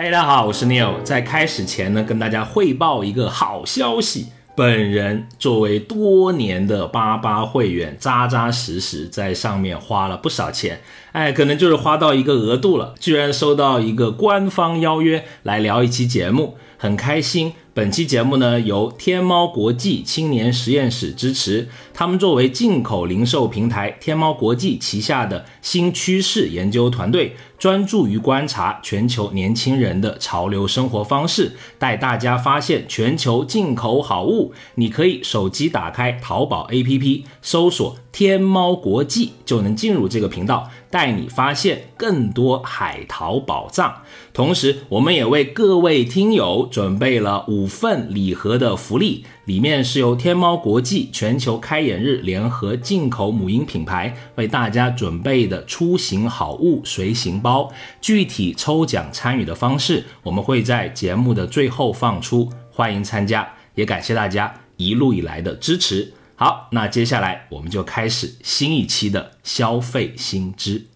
嗨大家好，我是 Neil。在开始前呢，跟大家汇报一个好消息。本人作为多年的八八会员，扎扎实实在上面花了不少钱，哎，可能就是花到一个额度了，居然收到一个官方邀约来聊一期节目，很开心。本期节目呢，由天猫国际青年实验室支持。他们作为进口零售平台天猫国际旗下的新趋势研究团队，专注于观察全球年轻人的潮流生活方式，带大家发现全球进口好物。你可以手机打开淘宝 APP，搜索天猫国际，就能进入这个频道。带你发现更多海淘宝藏，同时我们也为各位听友准备了五份礼盒的福利，里面是由天猫国际全球开眼日联合进口母婴品牌为大家准备的出行好物随行包。具体抽奖参与的方式，我们会在节目的最后放出，欢迎参加，也感谢大家一路以来的支持。好，那接下来我们就开始新一期的消费新知。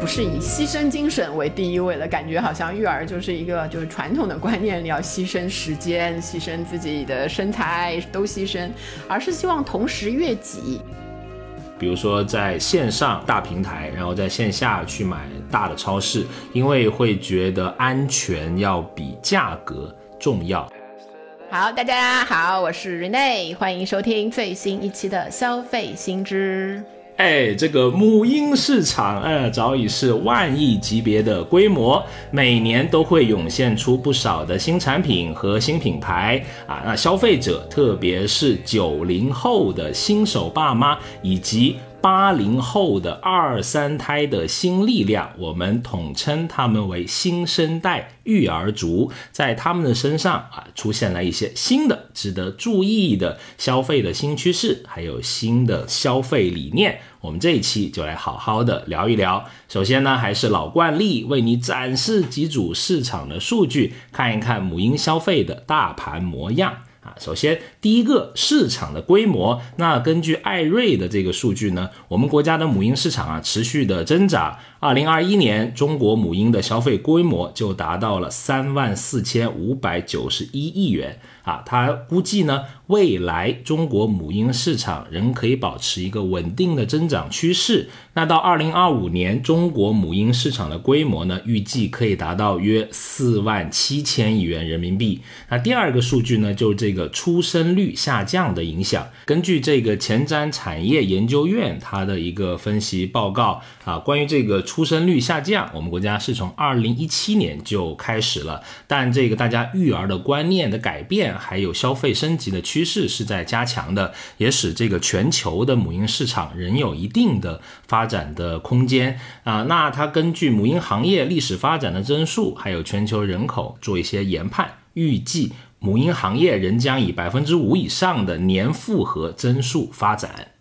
不是以牺牲精神为第一位的，感觉好像育儿就是一个就是传统的观念，你要牺牲时间、牺牲自己的身材都牺牲，而是希望同时悦己。比如说在线上大平台，然后在线下去买大的超市，因为会觉得安全要比价格重要。好，大家好，我是 Rene，欢迎收听最新一期的消费新知。哎，这个母婴市场，呃，早已是万亿级别的规模，每年都会涌现出不少的新产品和新品牌啊。那消费者，特别是九零后的新手爸妈以及。八零后的二三胎的新力量，我们统称他们为新生代育儿族，在他们的身上啊，出现了一些新的值得注意的消费的新趋势，还有新的消费理念。我们这一期就来好好的聊一聊。首先呢，还是老惯例，为你展示几组市场的数据，看一看母婴消费的大盘模样。啊，首先第一个市场的规模，那根据艾瑞的这个数据呢，我们国家的母婴市场啊持续的增长。二零二一年，中国母婴的消费规模就达到了三万四千五百九十一亿元啊。它估计呢，未来中国母婴市场仍可以保持一个稳定的增长趋势。那到二零二五年，中国母婴市场的规模呢，预计可以达到约四万七千亿元人民币。那第二个数据呢，就是这个出生率下降的影响。根据这个前瞻产业研究院它的一个分析报告啊，关于这个。出生率下降，我们国家是从二零一七年就开始了，但这个大家育儿的观念的改变，还有消费升级的趋趋势是在加强的，也使这个全球的母婴市场仍有一定的发展的空间啊。那它根据母婴行业历史发展的增速，还有全球人口做一些研判，预计母婴行业仍将以百分之五以上的年复合增速发展。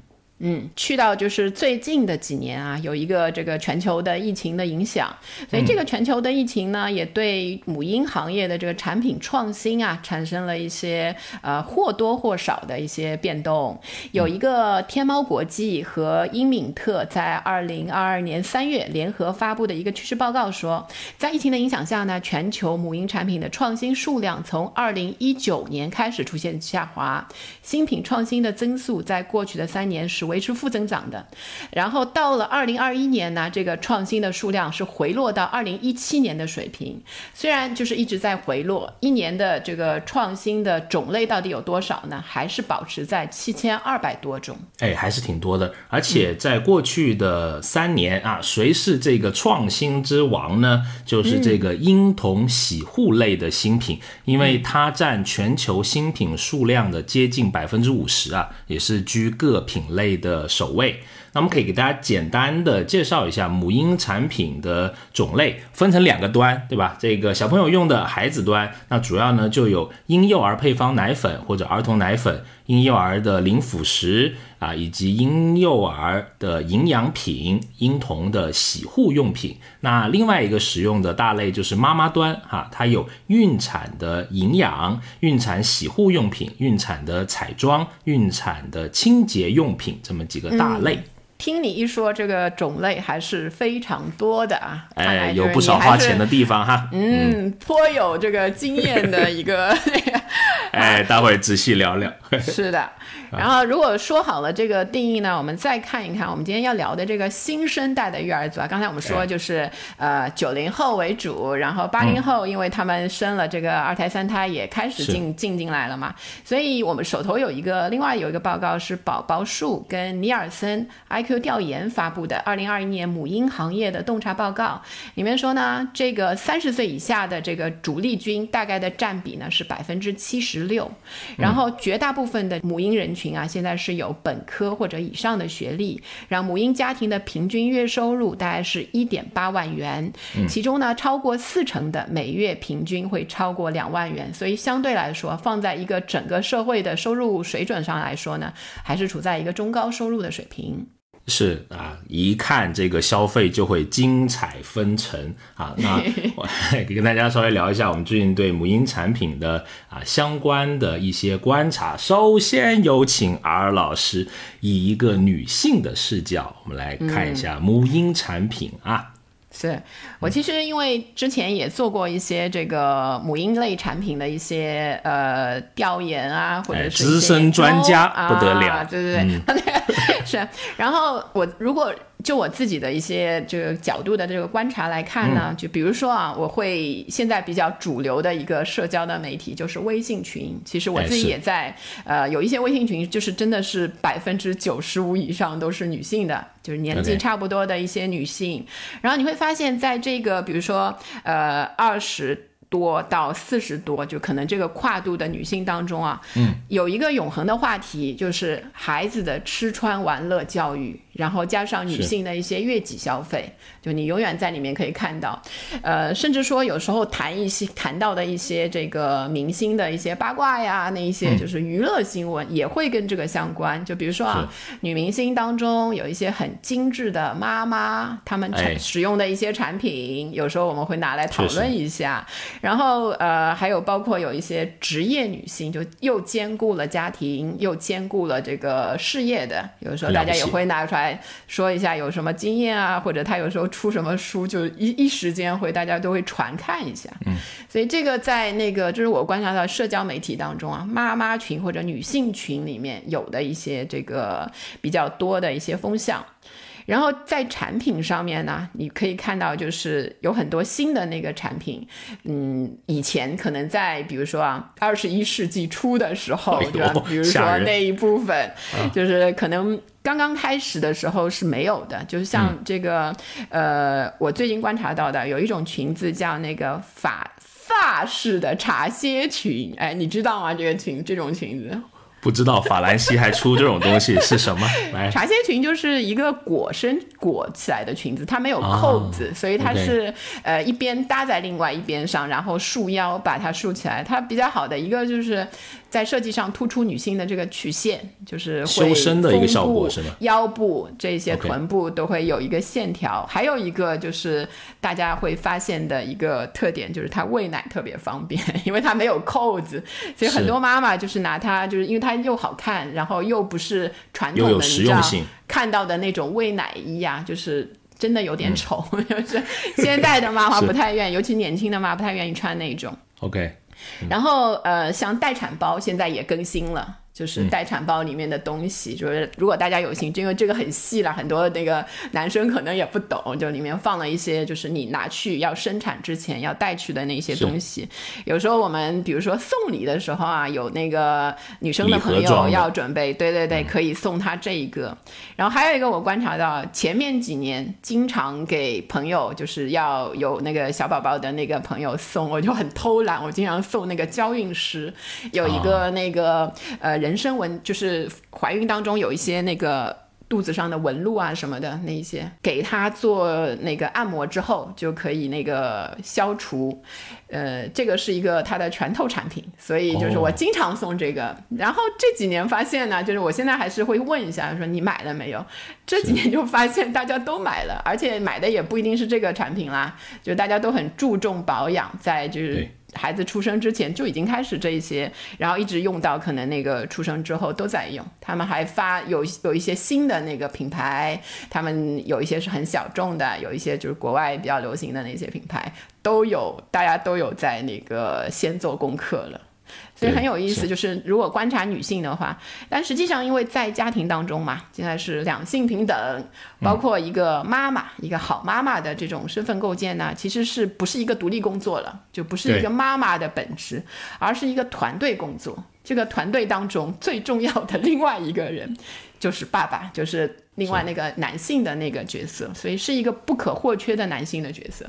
嗯，去到就是最近的几年啊，有一个这个全球的疫情的影响，所以这个全球的疫情呢，也对母婴行业的这个产品创新啊，产生了一些呃或多或少的一些变动。有一个天猫国际和英敏特在二零二二年三月联合发布的一个趋势报告说，在疫情的影响下呢，全球母婴产品的创新数量从二零一九年开始出现下滑，新品创新的增速在过去的三年是维持负增长的，然后到了二零二一年呢，这个创新的数量是回落到二零一七年的水平。虽然就是一直在回落，一年的这个创新的种类到底有多少呢？还是保持在七千二百多种。哎，还是挺多的。而且在过去的三年啊，谁是这个创新之王呢？就是这个婴童洗护类的新品，因为它占全球新品数量的接近百分之五十啊，也是居各品类。的首位，那我们可以给大家简单的介绍一下母婴产品的种类，分成两个端，对吧？这个小朋友用的孩子端，那主要呢就有婴幼儿配方奶粉或者儿童奶粉。婴幼儿的零辅食啊，以及婴幼儿的营养品、婴童的洗护用品。那另外一个使用的大类就是妈妈端哈，它有孕产的营养、孕产洗护用品、孕产的彩妆、孕产的清洁用品这么几个大类。听你一说，这个种类还是非常多的啊，哎，有不少花钱的地方哈。嗯，颇有这个经验的一个。哎，待会仔细聊聊。是的。然后，如果说好了这个定义呢，我们再看一看我们今天要聊的这个新生代的育儿族啊。刚才我们说就是呃九零后为主，然后八零后，因为他们生了这个二胎三胎也开始进进进来了嘛。所以我们手头有一个另外有一个报告是宝宝树跟尼尔森 IQ 调研发布的二零二一年母婴行业的洞察报告，里面说呢，这个三十岁以下的这个主力军大概的占比呢是百分之七十六，然后绝大部分的母婴人群。群啊，现在是有本科或者以上的学历，然后母婴家庭的平均月收入大概是一点八万元，其中呢，超过四成的每月平均会超过两万元，所以相对来说，放在一个整个社会的收入水准上来说呢，还是处在一个中高收入的水平。是啊，一看这个消费就会精彩纷呈啊。那 我跟大家稍微聊一下我们最近对母婴产品的啊相关的一些观察。首先有请 R 老师以一个女性的视角，我们来看一下母婴产品啊。是我其实因为之前也做过一些这个母婴类产品的一些呃调研啊，或者是资深专家不得了，对对对，是。然后我如果。就我自己的一些这个角度的这个观察来看呢，就比如说啊，我会现在比较主流的一个社交的媒体就是微信群。其实我自己也在呃有一些微信群，就是真的是百分之九十五以上都是女性的，就是年纪差不多的一些女性。然后你会发现在这个比如说呃二十。多到四十多，就可能这个跨度的女性当中啊，嗯，有一个永恒的话题，就是孩子的吃穿玩乐教育，然后加上女性的一些悦己消费，就你永远在里面可以看到，呃，甚至说有时候谈一些谈到的一些这个明星的一些八卦呀，那一些就是娱乐新闻也会跟这个相关。就比如说啊，女明星当中有一些很精致的妈妈，她们使用的一些产品，有时候我们会拿来讨论一下。然后呃，还有包括有一些职业女性，就又兼顾了家庭，又兼顾了这个事业的，有时候大家也会拿出来说一下有什么经验啊，或者他有时候出什么书，就一一时间会大家都会传看一下。嗯，所以这个在那个就是我观察到社交媒体当中啊，妈妈群或者女性群里面有的一些这个比较多的一些风向。然后在产品上面呢，你可以看到就是有很多新的那个产品，嗯，以前可能在比如说啊，二十一世纪初的时候，对吧？比如说那一部分，就是可能刚刚开始的时候是没有的，就是像这个，呃，我最近观察到的有一种裙子叫那个法法式的茶歇裙，哎，你知道吗？这个裙这种裙子。不知道法兰西还出这种东西是什么？茶歇裙就是一个裹身裹起来的裙子，它没有扣子，所以它是呃一边搭在另外一边上，然后束腰把它束起来。它比较好的一个就是。在设计上突出女性的这个曲线，就是修身的一个效果是吗？腰部这些臀部都会有一个线条，还有一个就是大家会发现的一个特点，就是它喂奶特别方便，因为它没有扣子，所以很多妈妈就是拿它，就是因为它又好看，然后又不是传统的你知道看到的那种喂奶衣啊，就是真的有点丑，就是现在的妈妈不太愿意，尤其年轻的妈不太愿意穿那种。OK。然后，呃，像待产包现在也更新了。就是待产包里面的东西，就是如果大家有兴趣，因为这个很细了，很多那个男生可能也不懂，就里面放了一些，就是你拿去要生产之前要带去的那些东西。有时候我们比如说送礼的时候啊，有那个女生的朋友要准备，对对对，可以送她这一个。然后还有一个我观察到，前面几年经常给朋友就是要有那个小宝宝的那个朋友送，我就很偷懒，我经常送那个娇韵诗，有一个那个呃。人参纹就是怀孕当中有一些那个肚子上的纹路啊什么的那一些，给他做那个按摩之后就可以那个消除。呃，这个是一个它的拳头产品，所以就是我经常送这个。然后这几年发现呢，就是我现在还是会问一下，说你买了没有？这几年就发现大家都买了，而且买的也不一定是这个产品啦，就大家都很注重保养，在就是。孩子出生之前就已经开始这一些，然后一直用到可能那个出生之后都在用。他们还发有有一些新的那个品牌，他们有一些是很小众的，有一些就是国外比较流行的那些品牌都有，大家都有在那个先做功课了。所以很有意思，就是如果观察女性的话，但实际上因为在家庭当中嘛，现在是两性平等，包括一个妈妈，一个好妈妈的这种身份构建呢，其实是不是一个独立工作了，就不是一个妈妈的本质，而是一个团队工作。这个团队当中最重要的另外一个人就是爸爸，就是。另外那个男性的那个角色，所以是一个不可或缺的男性的角色，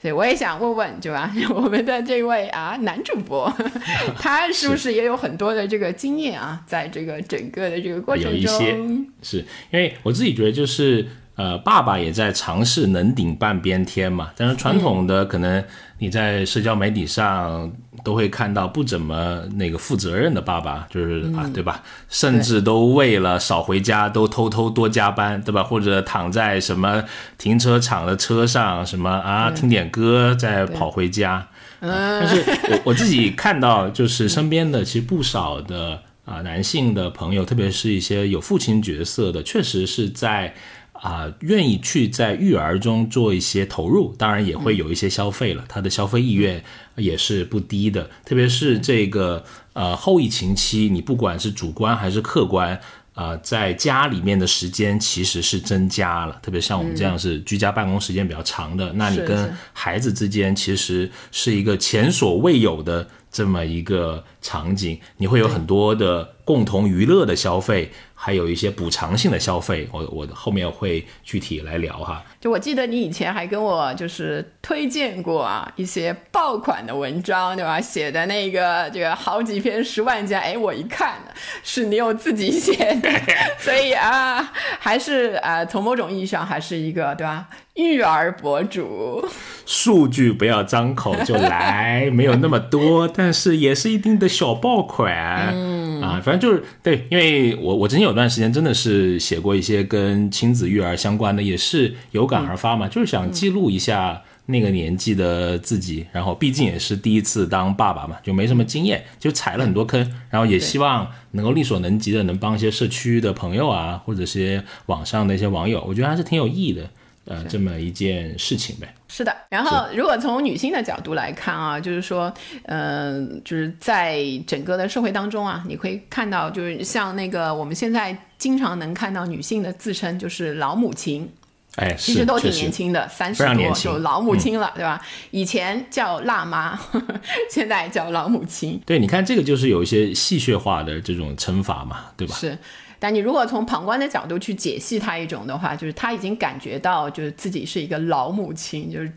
所以我也想问问，对吧？我们的这位啊男主播，他是不是也有很多的这个经验啊？在这个整个的这个过程中，有一些是因为我自己觉得就是呃，爸爸也在尝试能顶半边天嘛，但是传统的可能。你在社交媒体上都会看到不怎么那个负责任的爸爸，就是啊，对吧？甚至都为了少回家，都偷偷多加班，对吧？或者躺在什么停车场的车上，什么啊，听点歌再跑回家。但是我我自己看到，就是身边的其实不少的啊男性的朋友，特别是一些有父亲角色的，确实是在。啊，愿意去在育儿中做一些投入，当然也会有一些消费了。他的消费意愿也是不低的，特别是这个呃后疫情期，你不管是主观还是客观，啊，在家里面的时间其实是增加了。特别像我们这样是居家办公时间比较长的，那你跟孩子之间其实是一个前所未有的这么一个场景，你会有很多的共同娱乐的消费。还有一些补偿性的消费，我我后面会具体来聊哈。就我记得你以前还跟我就是推荐过啊一些爆款的文章，对吧？写的那个这个好几篇十万加，哎，我一看是你有自己写的，所以啊，还是啊，从某种意义上还是一个对吧？育儿博主，数据不要张口就来，没有那么多，但是也是一定的小爆款。嗯啊，反正就是对，因为我我之前有段时间真的是写过一些跟亲子育儿相关的，也是有感而发嘛，就是想记录一下那个年纪的自己，然后毕竟也是第一次当爸爸嘛，就没什么经验，就踩了很多坑，然后也希望能够力所能及的能帮一些社区的朋友啊，或者是网上的一些网友，我觉得还是挺有意义的。呃，这么一件事情呗。是的，然后如果从女性的角度来看啊，就是说，嗯，就是在整个的社会当中啊，你可以看到，就是像那个我们现在经常能看到女性的自称就是老母亲，哎，其实都挺年轻的，三十多就老母亲了，对吧？以前叫辣妈，现在叫老母亲。对，你看这个就是有一些戏谑化的这种称法嘛，对吧？是。但你如果从旁观的角度去解析他一种的话，就是他已经感觉到，就是自己是一个老母亲，就是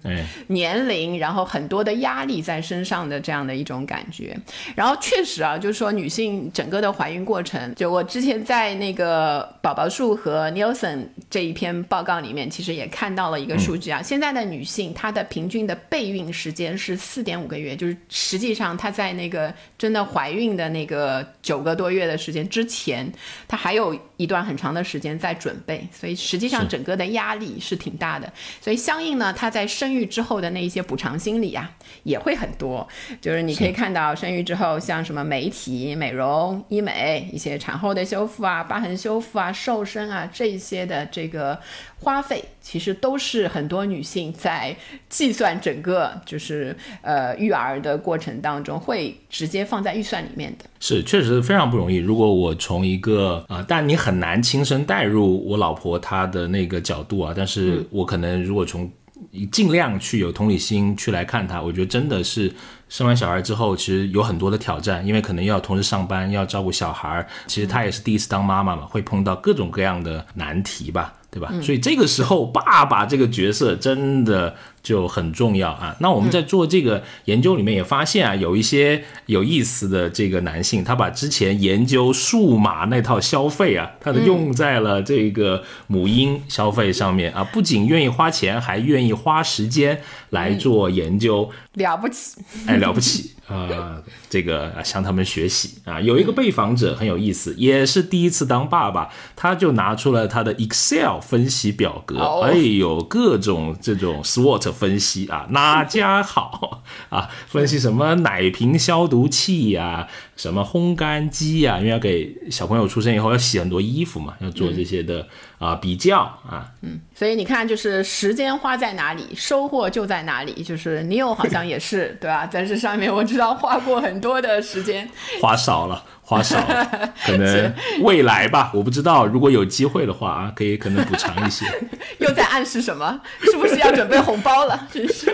年龄，然后很多的压力在身上的这样的一种感觉。然后确实啊，就是说女性整个的怀孕过程，就我之前在那个宝宝树和 Nielsen 这一篇报告里面，其实也看到了一个数据啊，现在的女性她的平均的备孕时间是四点五个月，就是实际上她在那个真的怀孕的那个九个多月的时间之前，她还。还有一段很长的时间在准备，所以实际上整个的压力是挺大的。所以相应呢，她在生育之后的那一些补偿心理啊，也会很多。就是你可以看到，生育之后像什么美体、美容、医美、一些产后的修复啊、疤痕修复啊、瘦身啊这些的这个花费，其实都是很多女性在计算整个就是呃育儿的过程当中会直接放在预算里面的。是，确实非常不容易。如果我从一个啊，但你很难亲身带入我老婆她的那个角度啊。但是我可能如果从尽量去有同理心去来看她，我觉得真的是生完小孩之后，其实有很多的挑战，因为可能要同时上班，要照顾小孩。其实她也是第一次当妈妈嘛，会碰到各种各样的难题吧。对吧？所以这个时候，爸爸这个角色真的就很重要啊。那我们在做这个研究里面也发现啊，有一些有意思的这个男性，他把之前研究数码那套消费啊，他的用在了这个母婴消费上面啊，不仅愿意花钱，还愿意花时间来做研究，了不起，哎，了不起。呃，这个向他们学习啊。有一个被访者很有意思，也是第一次当爸爸，他就拿出了他的 Excel 分析表格，哦哎呦，各种这种 SWOT 分析啊，哪家好啊？分析什么奶瓶消毒器呀、什么烘干机呀、因为要给小朋友出生以后要洗很多衣服嘛，要做这些的啊、比较啊，嗯所以你看，就是时间花在哪里，收获就在哪里。就是你有好像也是 对吧？在这上面我知道花过很多的时间。花少了，花少，可能未来吧，我不知道，如果有机会的话啊，可以可能补偿一些。又在暗示什么？是不是要准备红包了？真是。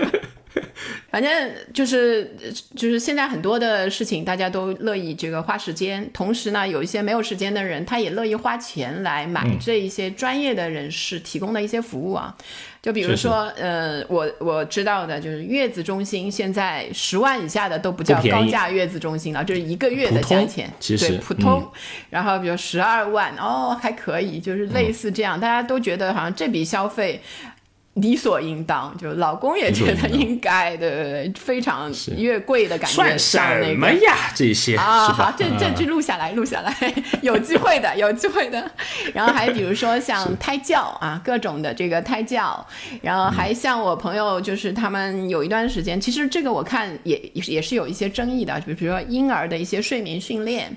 反正就是就是现在很多的事情，大家都乐意这个花时间，同时呢，有一些没有时间的人，他也乐意花钱来买嗯这一些专业的人士提供的一些服务啊。就比如说，呃，我我知道的就是月子中心，现在十万以下的都不叫高价月子中心了，就是一个月的价钱，其实对普通。嗯然后比如十二万，哦，还可以，就是类似这样，大家都觉得好像这笔消费。理所应当，就老公也觉得应该的，非常越贵的感觉算像那个什么呀？这些啊，好，这这啊句录下来，录下来，有机会的，有机会的。然后还比如说像胎教啊，各种的这个胎教，然后还像我朋友，就是他们有一段时间，其实这个我看也也是有一些争议的，就比如说婴儿的一些睡眠训练，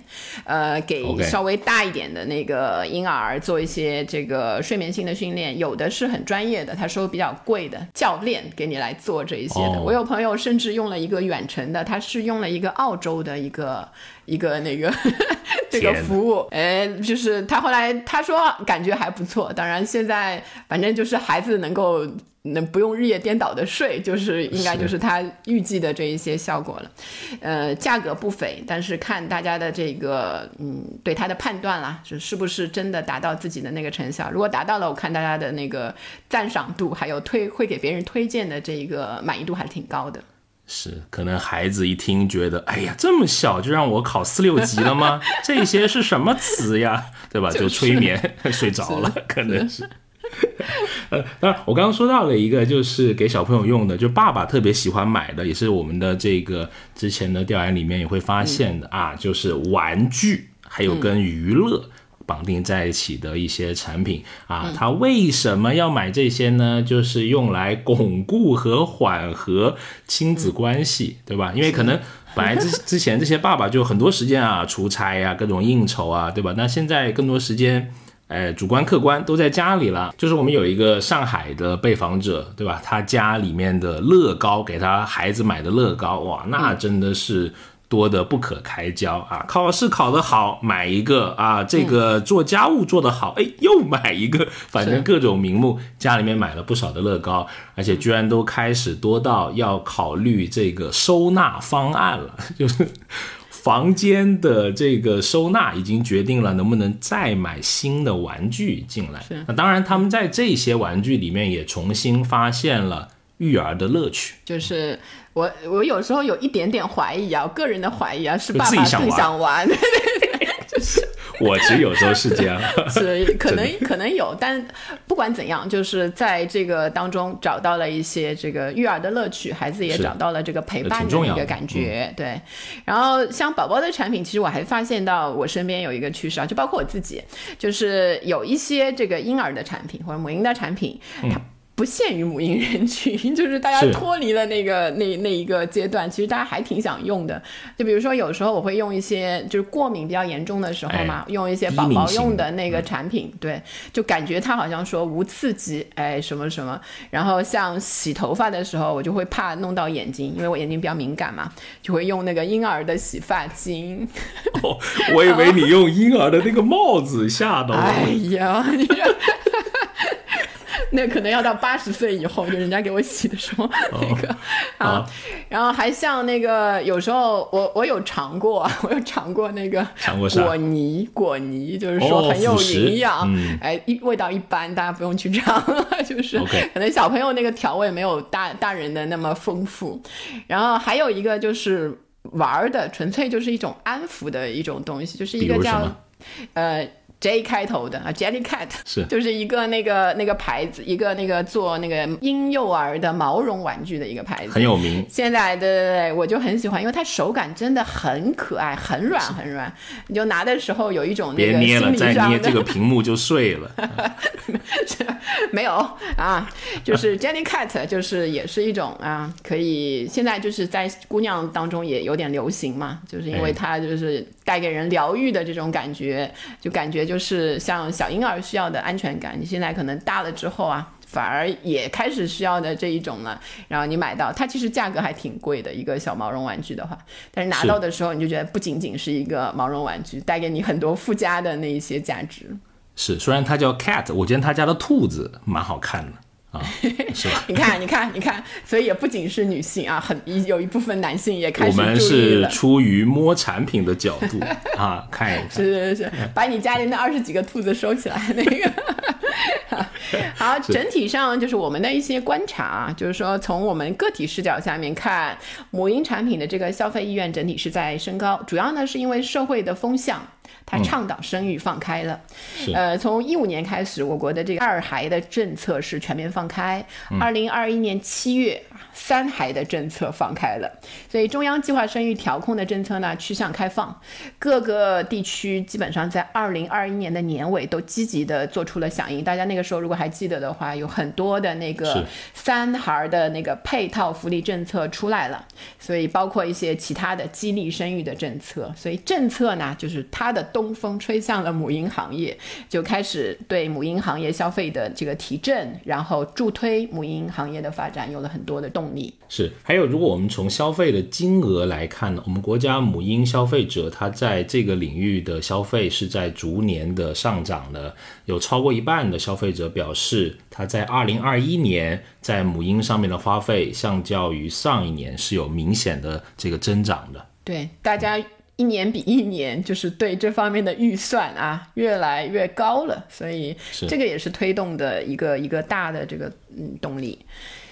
呃，给稍微大一点的那个婴儿做一些这个睡眠性的训练，有的是很专业的，他收比较贵的教练给你来做这一些的。哦我有朋友甚至用了一个远程的，他是用了一个澳洲的一个一个那个 这个服务，哎，就是他后来他说感觉还不错。当然现在反正就是孩子能够。能不用日夜颠倒的睡，就是应该就是他预计的这一些效果了。呃，价格不菲，但是看大家的这个嗯对它的判断啦，是是不是真的达到自己的那个成效。如果达到了，我看大家的那个赞赏度，还有推会给别人推荐的这个满意度还是挺高的。是，可能孩子一听觉得，哎呀，这么小就让我考四六级了吗？这些是什么词呀？对吧？就是就催眠 睡着了，可能是。呃，当然，我刚刚说到了一个，就是给小朋友用的，就爸爸特别喜欢买的，也是我们的这个之前的调研里面也会发现的、啊，就是玩具，还有跟娱乐。绑定在一起的一些产品啊，他为什么要买这些呢？就是用来巩固和缓和亲子关系，对吧？因为可能本来之 之前这些爸爸就很多时间啊，出差呀、各种应酬啊，对吧？那现在更多时间。哎，主观客观都在家里了。就是我们有一个上海的被访者，对吧？他家里面的乐高，给他孩子买的乐高，哇，那真的是多得不可开交啊！考试考得好，买一个啊；这个做家务做得好，哎，又买一个。反正各种名目，家里面买了不少的乐高，而且居然都开始多到要考虑这个收纳方案了，就是。房间的这个收纳已经决定了能不能再买新的玩具进来。那当然，他们在这些玩具里面也重新发现了育儿的乐趣。就是我我有时候有一点点怀疑啊，我个人的怀疑啊，是爸爸更想玩想玩，我其实有时候是这样，是 可能可能有，但不管怎样，就是在这个当中找到了一些这个育儿的乐趣，孩子也找到了这个陪伴的一个感觉，对。然后像宝宝的产品，其实我还发现到我身边有一个趋势啊，就包括我自己，就是有一些这个婴儿的产品或者母婴的产品，它。不限于母婴人群，就是大家脱离了那个那那一个阶段，其实大家还挺想用的。就比如说，有时候我会用一些就是过敏比较严重的时候嘛，哎用一些宝宝用的那个产品，对，就感觉它好像说无刺激，哎，什么什么。然后像洗头发的时候，我就会怕弄到眼睛，因为我眼睛比较敏感嘛，就会用那个婴儿的洗发精。哦我以为你用婴儿的那个帽子吓到哎。呀，你这。那可能要到八十岁以后，就人家给我洗的时候，那个啊啊，然后还像那个，有时候我我有尝过，我有尝过那个果泥，果泥就是说哦很有营养，嗯。哎，一味道一般，大家不用去尝，就是可能小朋友那个调味没有大大人的那么丰富。然后还有一个就是玩儿的，纯粹就是一种安抚的一种东西，就是一个叫呃 J 开头的啊，Jellycat 是。就是一个那个那个牌子，一个那个做那个婴幼儿的毛绒玩具的一个牌子，很有名，现在对对对，我就很喜欢，因为它手感真的很可爱，很软很软。你就拿的时候有一种那个别捏了，再 捏这个屏幕就碎了。没有啊，就是 Jellycat，就是也是一种啊，可以现在就是在姑娘当中也有点流行嘛，就是因为它就是带给人疗愈的这种感觉，就感觉就是像小婴儿需要的安全感，你现在可能大了之后啊。反而也开始需要的这一种了，然后你买到它，其实价格还挺贵的，一个小毛绒玩具的话，但是拿到的时候你就觉得不仅仅是一个毛绒玩具，带给你很多附加的那一些价值。是，虽然它叫 cat，我觉得他家的兔子蛮好看的啊，是吧？你看，你看，你看，所以也不仅是女性啊，很有一部分男性也开始我们是出于摸产品的角度 啊，看一看。是是是，把你家里那二十几个兔子收起来那个。好，整体上就是我们的一些观察啊，就是说从我们个体视角下面看，母婴产品的这个消费意愿整体是在升高，主要呢是因为社会的风向。它倡导生育放开了，呃，从一五年开始，我国的这个二孩的政策是全面放开。二零二一年七月，三孩的政策放开了，所以中央计划生育调控的政策呢趋向开放，各个地区基本上在二零二一年的年尾都积极的做出了响应。大家那个时候如果还记得的话，有很多的那个三孩的那个配套福利政策出来了，所以包括一些其他的激励生育的政策。所以政策呢，就是它的。东风吹向了母婴行业，就开始对母婴行业消费的这个提振，然后助推母婴行业的发展，有了很多的动力。是，还有如果我们从消费的金额来看呢，我们国家母婴消费者他在这个领域的消费是在逐年的上涨的，有超过一半的消费者表示，他在二零二一年在母婴上面的花费，相较于上一年是有明显的这个增长的。对，大家。一年比一年，就是对这方面的预算啊，越来越高了，所以这个也是推动的一个一个大的这个嗯动力。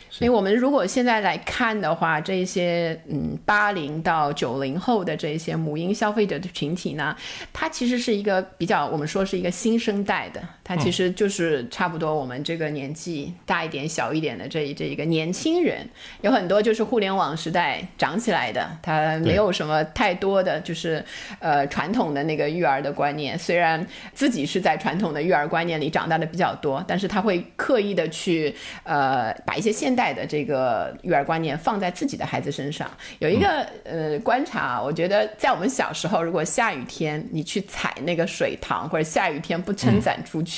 所以我们如果现在来看的话，这些嗯八零到九零后的这些母婴消费者的群体呢，它其实是一个比较我们说是一个新生代的，它其实就是差不多我们这个年纪大一点、小一点的这一这一个年轻人，有很多就是互联网时代长起来的，他没有什么太多的就是呃传统的那个育儿的观念，虽然自己是在传统的育儿观念里长大的比较多，但是他会刻意的去呃把一些现代。的这个育儿观念放在自己的孩子身上，有一个呃观察，我觉得在我们小时候，如果下雨天你去踩那个水塘，或者下雨天不撑伞出去，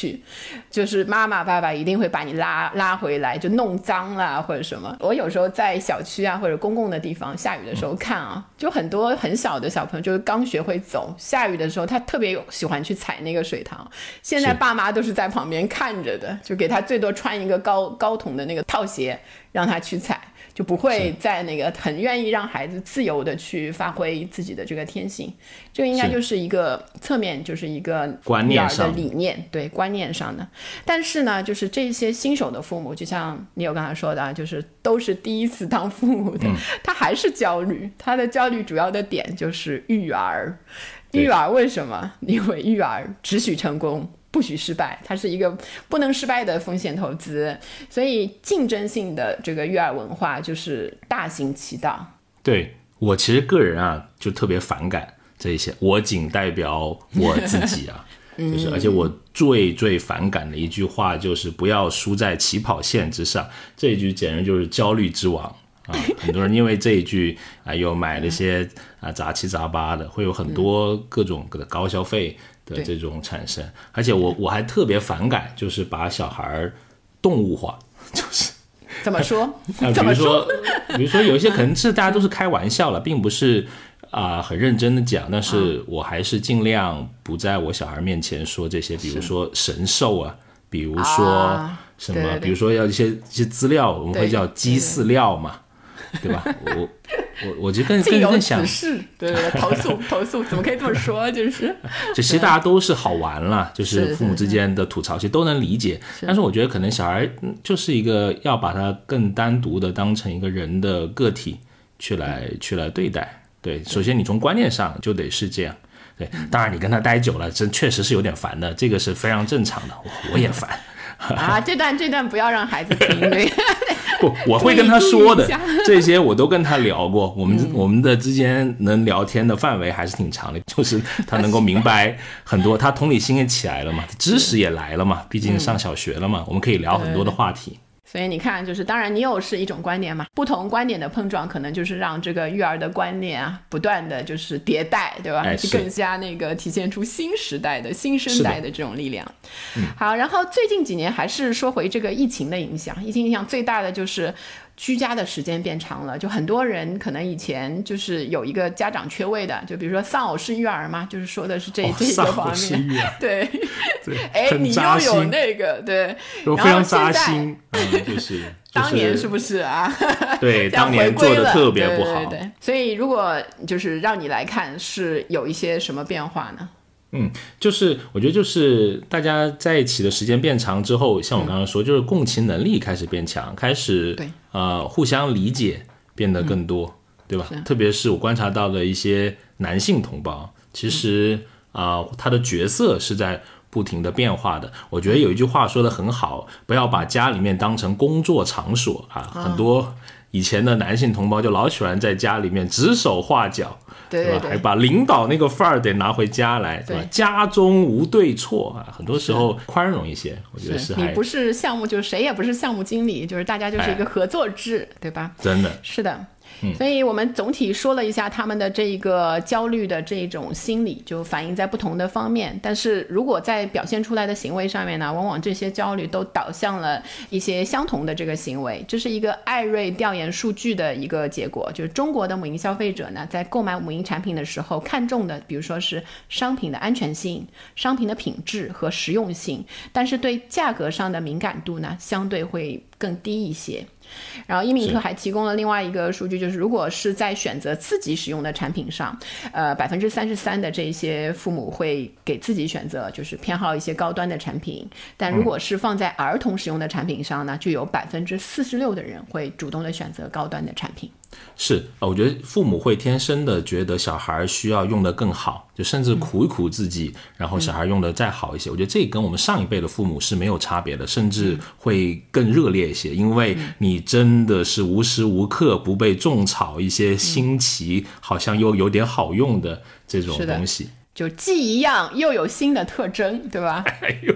就是妈妈爸爸一定会把你拉拉回来，就弄脏了或者什么。我有时候在小区啊或者公共的地方下雨的时候看啊，就很多很小的小朋友，就是刚学会走，下雨的时候他特别喜欢去踩那个水塘。现在爸妈都是在旁边看着的，就给他最多穿一个高高筒的那个套鞋。让他去踩，就不会在那个很愿意让孩子自由的去发挥自己的这个天性。这个应该就是一个侧面，就是一个观念上的理念，对观念上的。但是呢，就是这些新手的父母，就像你有刚才说的，就是都是第一次当父母的，他还是焦虑。他的焦虑主要的点就是育儿，育儿为什么？因为育儿只许成功。不许失败，它是一个不能失败的风险投资，所以竞争性的这个育儿文化就是大行其道。对我其实个人啊，就特别反感这一些。我仅代表我自己啊，就是而且我最最反感的一句话就是不要输在起跑线之上，这一句简直就是焦虑之王啊！很多人因为这一句啊，又买了些啊杂七杂八的，会有很多各种的高消费。的这种产生，而且我我还特别反感，就是把小孩儿动物化，就是 怎么说？啊，比如说，比如说有一些可能是大家都是开玩笑了，并不是啊很认真的讲，但是我还是尽量不在我小孩面前说这些，比如说神兽啊，比如说什么，比如说要一些一些资料，我们会叫鸡饲料嘛。对吧？我我我就更 更更想，对对对，投诉 投诉，怎么可以这么说？就是，就其实大家都是好玩了，就是父母之间的吐槽，其实都能理解。但是我觉得可能小孩就是一个要把他更单独的当成一个人的个体去来去来对待。对，首先你从观念上就得是这样。对，当然你跟他待久了，真确实是有点烦的，这个是非常正常的，我也烦。啊，这段这段不要让孩子听。对。不，我会跟他说的。这些我都跟他聊过，我们我们的之间能聊天的范围还是挺长的，就是他能够明白很多，他同理心也起来了嘛，知识也来了嘛，毕竟上小学了嘛，我们可以聊很多的话题。所以你看，就是当然，你有是一种观点嘛，不同观点的碰撞，可能就是让这个育儿的观念啊，不断的就是迭代，对吧？是更加那个体现出新时代的新生代的这种力量。好，然后最近几年还是说回这个疫情的影响，疫情影响最大的就是。居家的时间变长了，就很多人可能以前就是有一个家长缺位的，就比如说丧偶式育儿嘛，就是说的是这这一个方面。对对，哎，你又有那个对，非常扎心，嗯，就是当年是不是啊？对，当年做的特别不好。对，所以如果就是让你来看，是有一些什么变化呢？嗯，就是我觉得就是大家在一起的时间变长之后，像我刚刚说，就是共情能力开始变强，开始对呃互相理解变得更多，对吧？特别是我观察到的一些男性同胞，其实啊他的角色是在不停的变化的。我觉得有一句话说的很好，不要把家里面当成工作场所啊。很多以前的男性同胞就老喜欢在家里面指手画脚。对吧？还把领导那个范儿得拿回家来，对吧？家中无对错啊，很多时候宽容一些，我觉得是。你不是项目，就是谁也不是项目经理，就是大家就是一个合作制，对吧？真的是的。所以，我们总体说了一下他们的这一个焦虑的这种心理，就反映在不同的方面。但是如果在表现出来的行为上面呢，往往这些焦虑都导向了一些相同的这个行为。这是一个艾瑞调研数据的一个结果，就是中国的母婴消费者呢，在购买母婴产品的时候，看重的，比如说是商品的安全性、商品的品质和实用性，但是对价格上的敏感度呢，相对会更低一些。然后伊敏特还提供了另外一个数据，就是如果是在选择自己使用的产品上，呃，百分之三十三的这些父母会给自己选择，就是偏好一些高端的产品。但如果是放在儿童使用的产品上呢，就有百分之四十六的人会主动的选择高端的产品。是我觉得父母会天生的觉得小孩需要用的更好，就甚至苦一苦自己，然后小孩用的再好一些。我觉得这跟我们上一辈的父母是没有差别的，甚至会更热烈一些，因为你真的是无时无刻不被种草一些新奇，好像又有点好用的这种东西。就既一样又有新的特征，对吧？哎呦，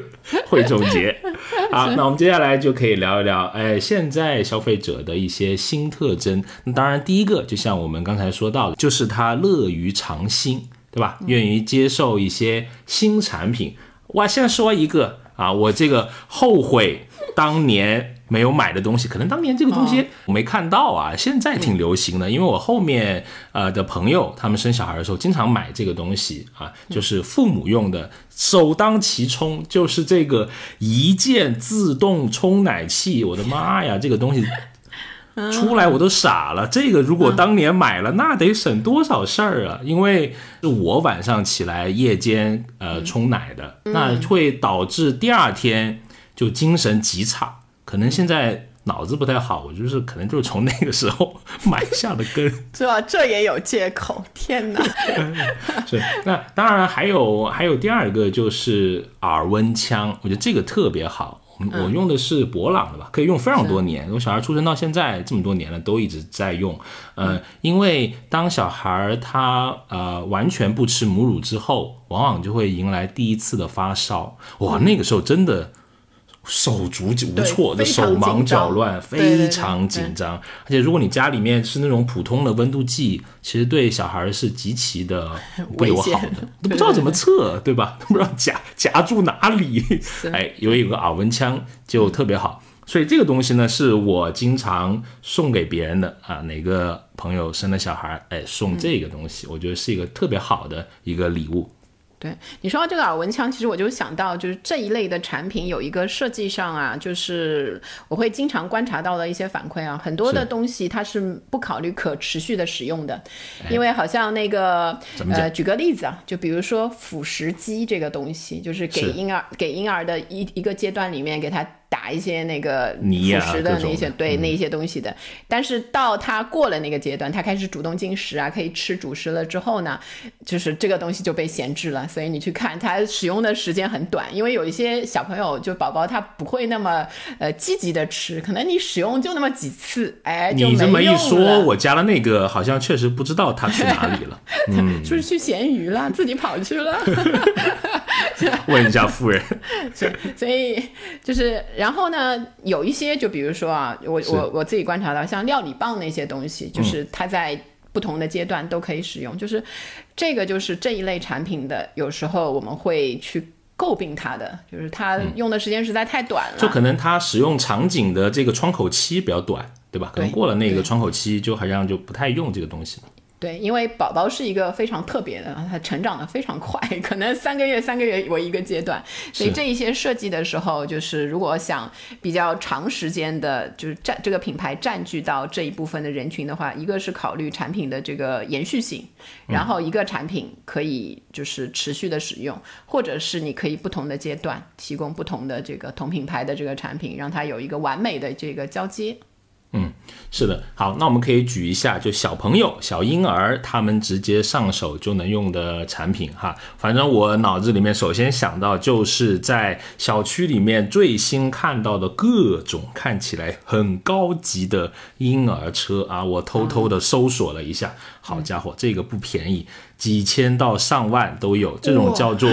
会总结。好，那我们接下来就可以聊一聊，哎，现在消费者的一些新特征。那当然，第一个就像我们刚才说到的，就是他乐于尝新，对吧？愿意接受一些新产品。我先说一个啊，我这个后悔当年。没有买的东西，可能当年这个东西我没看到啊，现在挺流行的。因为我后面呃的朋友，他们生小孩的时候经常买这个东西啊，就是父母用的，首当其冲就是这个一键自动冲奶器。我的妈呀，这个东西 出来我都傻了。这个如果当年买了，那得省多少事儿啊？因为是我晚上起来夜间呃冲奶的，那会导致第二天就精神极差。可能现在脑子不太好，我就是可能就是从那个时候 埋下的根，是吧？这也有借口？天哪！是那当然还有还有第二个就是耳温枪，我觉得这个特别好。我我用的是博朗的吧，可以用非常多年。我小孩出生到现在这么多年了，都一直在用。呃，因为当小孩他呃完全不吃母乳之后，往往就会迎来第一次的发烧。哇，那个时候真的。手足无措的手忙脚乱，非常紧张。而且如果你家里面是那种普通的温度计，其实对小孩是极其的 不友好的，都不知道怎么测，对吧？都不知道夹夹住哪里。哎，有一个耳温枪就特别好。所以这个东西呢，是我经常送给别人的啊。哪个朋友生了小孩，哎，送这个东西，我觉得是一个特别好的一个礼物。对你说到这个耳温枪，其实我就想到，就是这一类的产品有一个设计上啊，就是我会经常观察到的一些反馈啊，很多的东西它是不考虑可持续的使用的，因为好像那个呃，举个例子啊，就比如说辅食机这个东西，就是给婴儿给婴儿的一一个阶段里面给他。打一些那个泥啊辅食的那些对嗯那一些东西的。但是到他过了那个阶段，他开始主动进食啊，可以吃主食了之后呢，就是这个东西就被闲置了。所以你去看他使用的时间很短，因为有一些小朋友就宝宝他不会那么呃积极的吃，可能你使用就那么几次，哎，就你这么一说，我加了那个，好像确实不知道他去哪里了。是不是去咸鱼了，自己跑去了？问一下夫人，所以就是，然后呢，有一些就比如说啊，我我我自己观察到，像料理棒那些东西，就是它在不同的阶段都可以使用。就是这个就是这一类产品的，有时候我们会去诟病它的，就是它用的时间实在太短了。就可能它使用场景的这个窗口期比较短，对吧？可能过了那个窗口期，就好像就不太用这个东西了。对，因为宝宝是一个非常特别的，他成长的非常快，可能三个月三个月为一个阶段，所以这一些设计的时候，就是如果想比较长时间的，就是占这个品牌占据到这一部分的人群的话，一个是考虑产品的这个延续性，然后一个产品可以就是持续的使用，或者是你可以不同的阶段提供不同的这个同品牌的这个产品，让它有一个完美的这个交接。是的，好，那我们可以举一下，就小朋友、小婴儿他们直接上手就能用的产品哈。反正我脑子里面首先想到就是在小区里面最新看到的各种看起来很高级的婴儿车啊，我偷偷的搜索了一下，好家伙，这个不便宜，几千到上万都有，这种叫做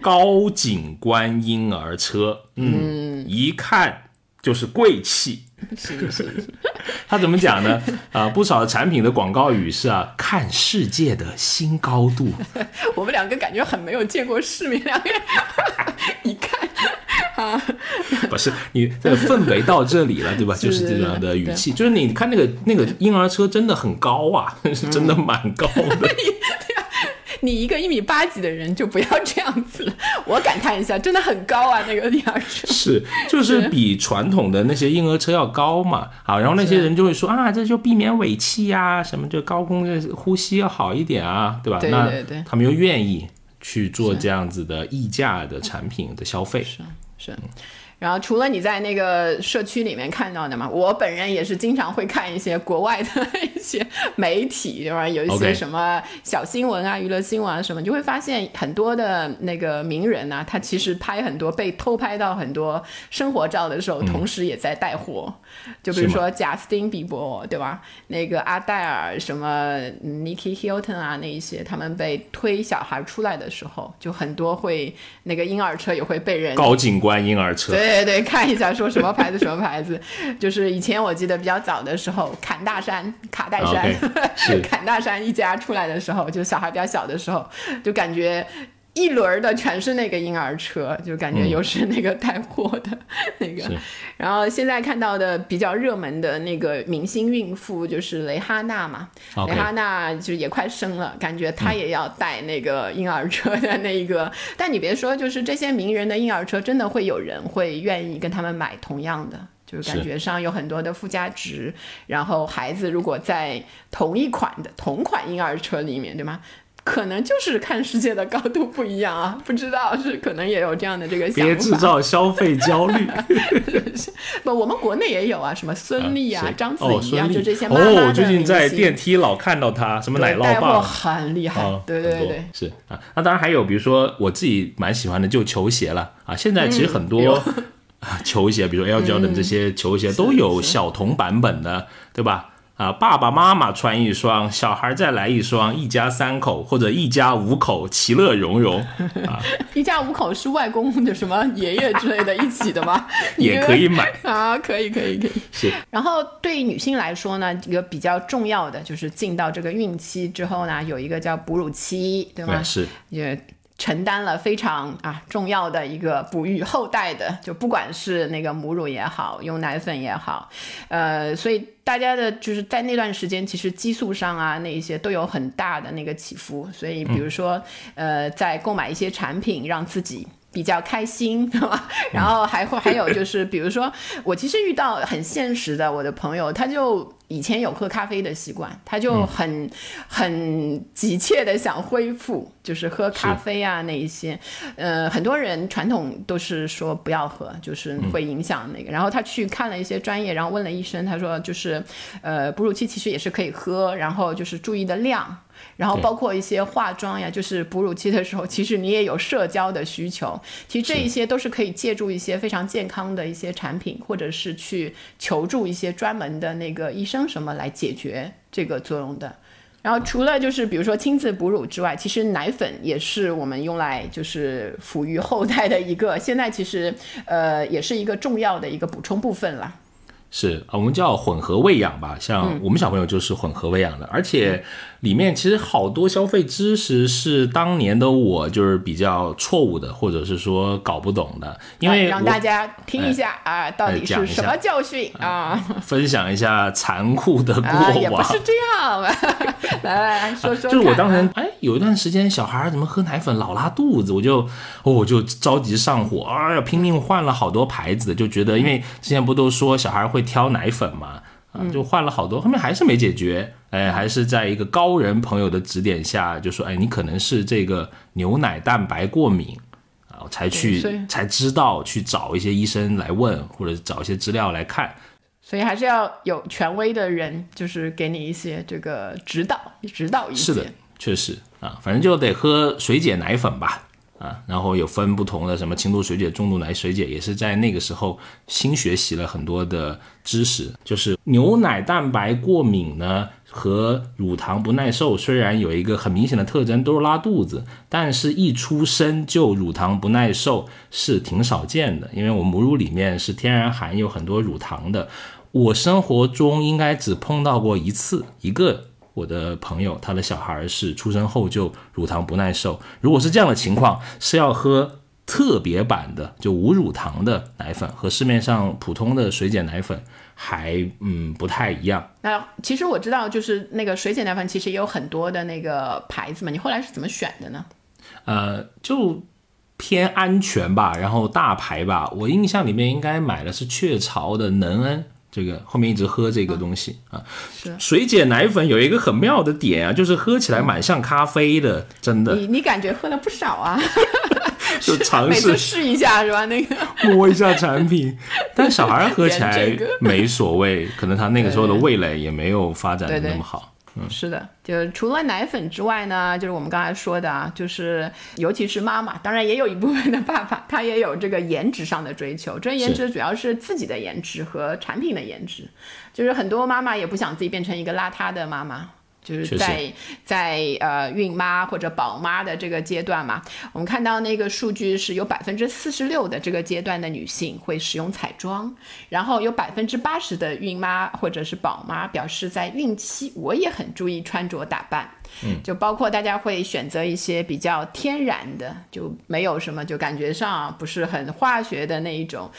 高景观婴儿车，嗯，一看就是贵气。是是是，他怎么讲呢？啊、不少产品的广告语是啊，看世界的新高度。我们两个感觉很没有见过世面，两个人一看啊，不是你这个氛围到这里了，对吧？就是这样的语气，就是你看那个那个婴儿车真的很高啊，是真的蛮高的。你一个一米八几的人就不要这样子了。我感叹一下，真的很高啊，那个婴儿车。是，就是比传统的那些婴儿车要高嘛。好，然后那些人就会说啊，这就避免尾气呀、什么就高空的呼吸要好一点啊，对吧？对那对对他们又愿意去做这样子的溢价的产品的消费是。是。然后除了你在那个社区里面看到的嘛，我本人也是经常会看一些国外的一些媒体，对吧？有一些什么小新闻啊、娱乐新闻啊什么，就会发现很多的那个名人啊，他其实拍很多被偷拍到很多生活照的时候，同时也在带货。就比如说贾斯汀比伯，对吧？那个阿黛尔什么 Nikki Hilton 啊，那一些他们被推小孩出来的时候，就很多会那个婴儿车也会被人高警官婴儿车，对对对，看一下说什么牌子什么牌子，就是以前我记得比较早的时候，坎大山、卡戴珊 坎大山一家出来的时候，就小孩比较小的时候，就感觉。一轮儿的全是那个婴儿车，就感觉又是那个带货的 那个。是然后现在看到的比较热门的那个明星孕妇就是蕾哈娜嘛蕾哈娜就也快生了，感觉她也要带那个婴儿车的那一个。但你别说，就是这些名人的婴儿车，真的会有人会愿意跟他们买同样的。就是感觉上有很多的附加值，然后孩子如果在同一款的同款婴儿车里面，对吗？可能就是看世界的高度不一样啊，不知道是可能也有这样的这个想别制。造消费焦虑。不，我们国内也有啊，什么孙俪啊、是章子哦，怡啊，孙俪就这些妈妈的哦，最近在电梯老看到她，什么奶酪棒。很厉害，哦，对对对，是啊。那当然还有，比如说我自己蛮喜欢的，就球鞋了啊。现在其实很哎多、啊 球鞋，比如说 Air Jordan 这些球鞋都有小童版本的，对吧？啊，爸爸妈妈穿一双，小孩再来一双，一家三口或者一家五口其乐融融啊，一家五口是外公的什么爷爷之类的一起的吗？也可以买。啊，可以可以可以。是然后对于女性来说呢，一个比较重要的就是进到这个孕期之后呢，有一个叫哺乳期，对吗？对是也承担了非常啊重要的一个哺育后代的，就不管是那个母乳也好，用奶粉也好，呃，所以大家的就是在那段时间，其实激素上啊那一些都有很大的那个起伏，所以比如说、呃，在购买一些产品让自己。比较开心，对吧？然后还会还有就是，比如说，我其实遇到很现实的我的朋友，他就以前有喝咖啡的习惯，他就很、很急切的想恢复，就是喝咖啡啊那一些。呃，很多人传统都是说不要喝，就是会影响那个。然后他去看了一些专业，然后问了医生，他说就是呃哺乳期其实也是可以喝，然后就是注意的量。然后包括一些化妆呀，就是哺乳期的时候，其实你也有社交的需求。其实这一些都是可以借助一些非常健康的一些产品，或者是去求助一些专门的那个医生什么来解决这个作用的。然后除了就是比如说亲自哺乳之外，其实奶粉也是我们用来就是抚育后代的一个，现在其实呃也是一个重要的一个补充部分了。是啊，我们叫混合喂养吧，像我们小朋友就是混合喂养的，而且里面其实好多消费知识是当年的我就是比较错误的，或者是说搞不懂的，因为让大家听一下啊，到底是什么教训啊？分享一下残酷的过往，也不是这样，来来说说。就是我当时哎，有一段时间小孩怎么喝奶粉老拉肚子，我就哦我就着急上火，哎呀拼命换了好多牌子，就觉得因为之前不都说小孩会。挑奶粉嘛，啊，就换了好多，后面还是没解决，哎，还是在一个高人朋友的指点下，就说，哎，你可能是这个牛奶蛋白过敏，啊，才去才知道去找一些医生来问，或者找一些资料来看，所以还是要有权威的人，就是给你一些这个指导，指导一些。是的，确实啊，反正就得喝水解奶粉吧。啊，然后有分不同的什么轻度水解、重度奶水解，也是在那个时候新学习了很多的知识。就是牛奶蛋白过敏呢和乳糖不耐受虽然有一个很明显的特征，都是拉肚子，但是一出生就乳糖不耐受是挺少见的，因为我母乳里面是天然含有很多乳糖的。我生活中应该只碰到过一次一个。我的朋友，他的小孩是出生后就乳糖不耐受。如果是这样的情况，是要喝特别版的，就无乳糖的奶粉，和市面上普通的水解奶粉还嗯不太一样。那其实我知道，就是那个水解奶粉其实也有很多的那个牌子嘛。你后来是怎么选的呢？呃，就偏安全吧，然后大牌吧。我印象里面应该买的是雀巢的能恩。这个后面一直喝这个东西啊，是水解奶粉有一个很妙的点啊，就是喝起来蛮像咖啡的，真的。你你感觉喝了不少啊？就尝试试一下是吧？那个摸一下产品，但小孩喝起来没所谓，可能他那个时候的味蕾也没有发展的那么好。嗯，是的，就除了奶粉之外呢，就是我们刚才说的啊，就是尤其是妈妈，当然也有一部分的爸爸，他也有这个颜值上的追求。这颜值主要是自己的颜值和产品的颜值，就是很多妈妈也不想自己变成一个邋遢的妈妈。就是在在呃孕妈或者宝妈的这个阶段嘛，我们看到那个数据是有百分之四十六的这个阶段的女性会使用彩妆，然后有百分之八十的孕妈或者是宝妈表示在孕期我也很注意穿着打扮，嗯，就包括大家会选择一些比较天然的，就没有什么就感觉上不是很化学的那一种。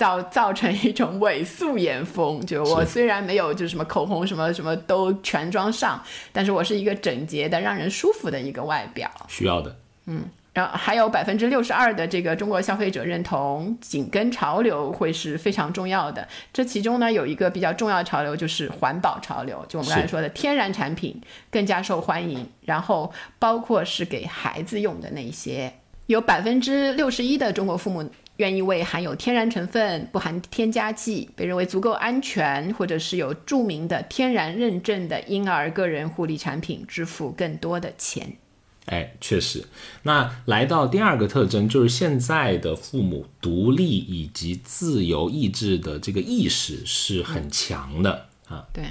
造造成一种伪素颜风，就我虽然没有就什么口红什么什么都全装上，但是我是一个整洁的、让人舒服的一个外表。需要的，嗯，然后还有百分之六十二的这个中国消费者认同紧跟潮流会是非常重要的。这其中呢有一个比较重要的潮流就是环保潮流，就我们刚才说的天然产品更加受欢迎。然后包括是给孩子用的那些，有百分之六十一的中国父母。愿意为含有天然成分、不含添加剂、被认为足够安全，或者是有著名的天然认证的婴儿个人护理产品支付更多的钱。哎，确实。那来到第二个特征，就是现在的父母独立以及自由意志的这个意识是很强的啊。对。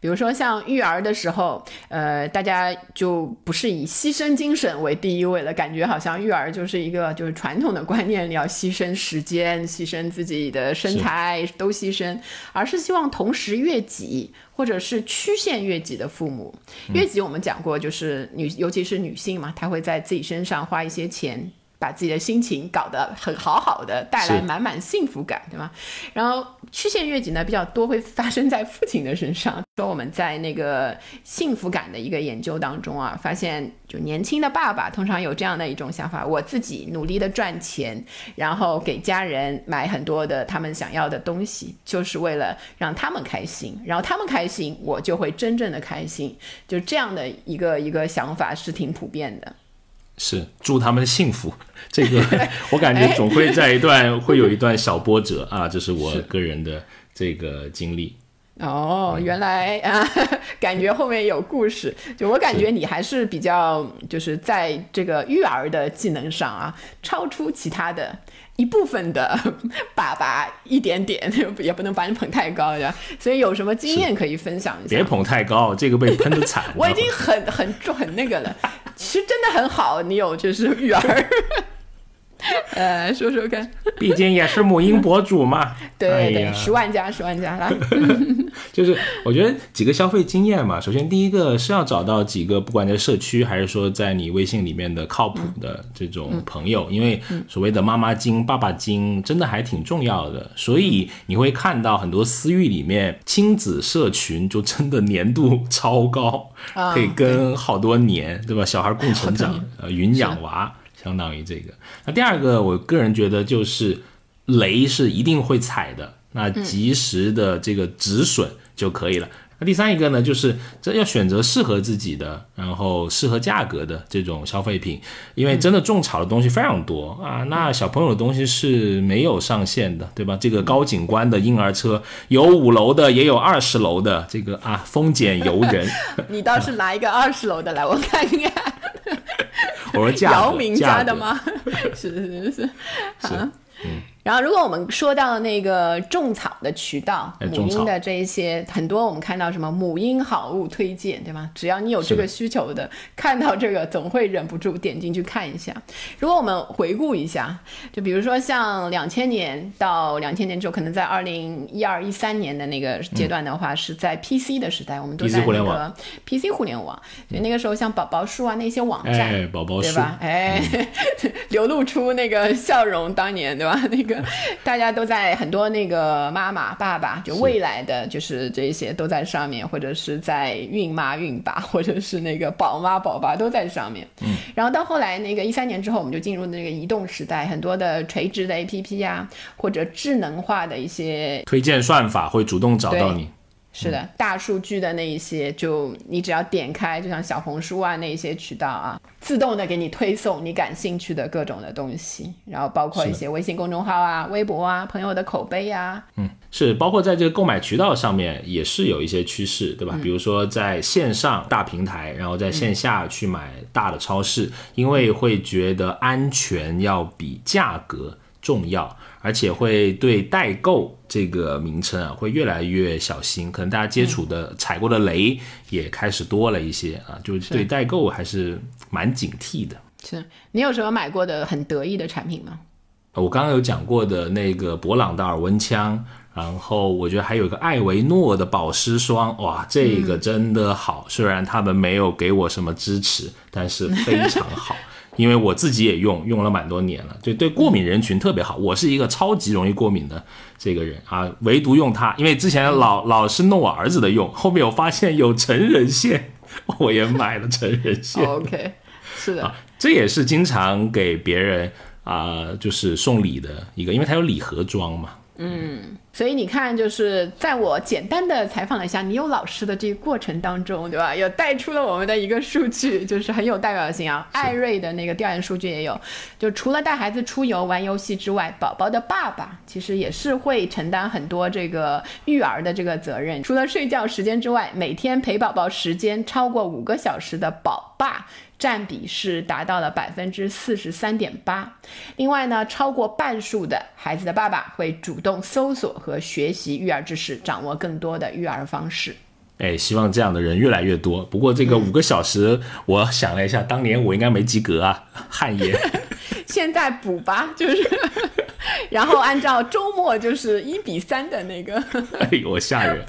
比如说像育儿的时候，呃，大家就不是以牺牲精神为第一位了，感觉好像育儿就是一个就是传统的观念，你要牺牲时间、牺牲自己的身材都牺牲，而是希望同时悦己或者是曲线越己的父母。越己我们讲过，就是女，尤其是女性嘛，她会在自己身上花一些钱。把自己的心情搞得很好好的，带来满满幸福感，对吗？然后曲线越紧呢比较多，会发生在父亲的身上。说我们在那个幸福感的一个研究当中啊，发现就年轻的爸爸通常有这样的一种想法：我自己努力的赚钱，然后给家人买很多的他们想要的东西，就是为了让他们开心，然后他们开心，我就会真正的开心。就这样的一个一个想法是挺普遍的。是祝他们幸福，这个我感觉总会在一段 会有一段小波折啊，这是我个人的这个经历。哦，原来啊，感觉后面有故事。就我感觉你还是比较就是在这个育儿的技能上啊，超出其他的一部分的爸爸一点点，也不能把你捧太高呀。所以有什么经验可以分享一下？别捧太高，这个被喷的惨。我已经很很很那个了。其实真的很好，你有就是育儿，呃，说说看。毕竟也是母婴博主嘛。对对，十万加，十万加来。就是我觉得几个消费经验嘛，首先第一个是要找到几个，不管在社区还是说在你微信里面的靠谱的这种朋友，因为所谓的妈妈经、爸爸经真的还挺重要的。所以你会看到很多私域里面亲子社群就真的粘度超高，可以跟好多年，对吧？小孩共成长，呃，云养娃，相当于这个。那第二个，我个人觉得就是雷是一定会踩的。那及时的这个止损就可以了。那第三一个呢，就是这要选择适合自己的，然后适合价格的这种消费品，因为真的种草的东西非常多啊。那小朋友的东西是没有上限的，对吧？这个高景观的婴儿车有五楼的，也有二十楼的，这个啊，丰俭由人。你倒是拿一个二十楼的来，我看看。我说价姚明家的吗？是是是是，是。嗯，然后如果我们说到那个种草的渠道，母婴的这一些很多，我们看到什么母婴好物推荐，对吗？只要你有这个需求的，看到这个总会忍不住点进去看一下。如果我们回顾一下，就比如说像两千年到两千年之后，可能在二零一二一三年的那个阶段的话，是在 PC 的时代，我们都在那个 PC 互联网，所以那个时候像宝宝树啊那些网站，哎宝宝树，对吧？哎，流露出那个笑容，当年对吧？那个 大家都在很多那个妈妈、爸爸，就未来的就是这些都在上面，或者是在孕妈、孕爸，或者是那个宝妈、宝爸都在上面。嗯，然后到后来那个一三年之后，我们就进入那个移动时代，很多的垂直的 APP 呀，或者智能化的一些推荐算法会主动找到你。是的，大数据的那一些，就你只要点开，就像小红书啊那一些渠道啊，自动的给你推送你感兴趣的各种的东西，然后包括一些微信公众号啊、微博啊、朋友的口碑啊，嗯，是包括在这个购买渠道上面也是有一些趋势，对吧？比如说在线上大平台，然后在线下去买大的超市，因为会觉得安全要比价格重要。而且会对代购这个名称啊，会越来越小心，可能大家接触的踩过的雷也开始多了一些啊，就对代购还是蛮警惕的。是你有什么买过的很得意的产品吗？我刚刚有讲过的那个博朗的耳温枪，然后我觉得还有一个艾维诺的保湿霜，哇，这个真的好，虽然他们没有给我什么支持，但是非常好。因为我自己也用，用了蛮多年了，就对过敏人群特别好。我是一个超级容易过敏的这个人啊，唯独用它，因为之前老老是弄我儿子的用，后面我发现有成人线，我也买了成人线。OK，是的，这也是经常给别人啊，就是送礼的一个，因为它有礼盒装嘛。嗯，所以你看，就是在我简单的采访了一下你有老师的这个过程当中，对吧？有带出了我们的一个数据，就是很有代表性啊。艾瑞的那个调研数据也有，就除了带孩子出游玩游戏之外，宝宝的爸爸其实也是会承担很多这个育儿的这个责任。除了睡觉时间之外，每天陪宝宝时间超过五个小时的宝爸。占比是达到了百分之四十三点八。另外呢，超过半数的孩子的爸爸会主动搜索和学习育儿知识，掌握更多的育儿方式。哎，希望这样的人越来越多。不过这个五个小时，我想了一下，当年我应该没及格啊，汗颜。现在补吧，就是然后按照周末就是一比三的那个，哎呦，吓人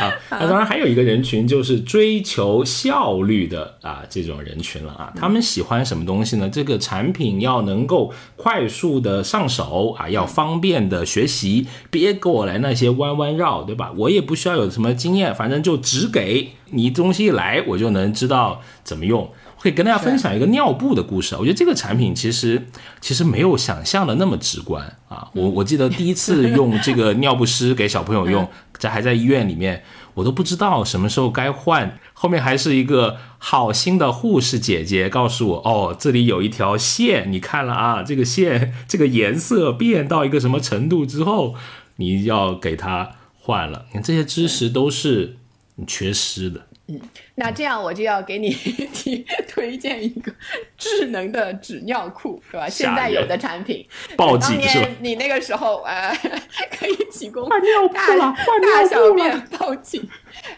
啊！那当然还有一个人群就是追求效率的啊这种人群了啊，他们喜欢什么东西呢？这个产品要能够快速的上手啊，要方便的学习，别给我来那些弯弯绕，对吧？我也不需要有什么经验，反正就只给你东西一来，我就能知道怎么用。可以跟大家分享一个尿布的故事啊，我觉得这个产品其实其实没有想象的那么直观啊。我我记得第一次用这个尿不湿给小朋友用，在 还在医院里面，我都不知道什么时候该换。后面还是一个好心的护士姐姐告诉我，哦，这里有一条线，你看了啊，这个线这个颜色变到一个什么程度之后，你要给它换了。你看这些知识都是你缺失的。嗯，那这样我就要给你 提推荐一个智能的纸尿裤，是吧？现在有的产品，报警是吧？你那个时候呃，可以提供换尿大了，大小便报警，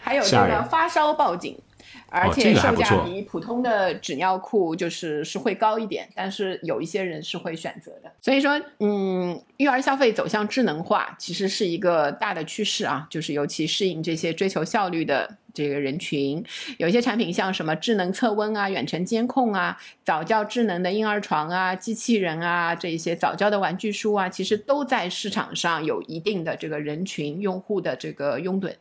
还有这个发烧报警。而且售价比普通的纸尿裤就是是会高一点，但是有一些人是会选择的。所以说，嗯，育儿消费走向智能化，其实是一个大的趋势啊，就是尤其适应这些追求效率的。这个人群有一些产品，像什么智能测温啊、远程监控啊、早教智能的婴儿床啊、机器人啊，这一些早教的玩具书啊，其实都在市场上有一定的这个人群用户的这个拥趸。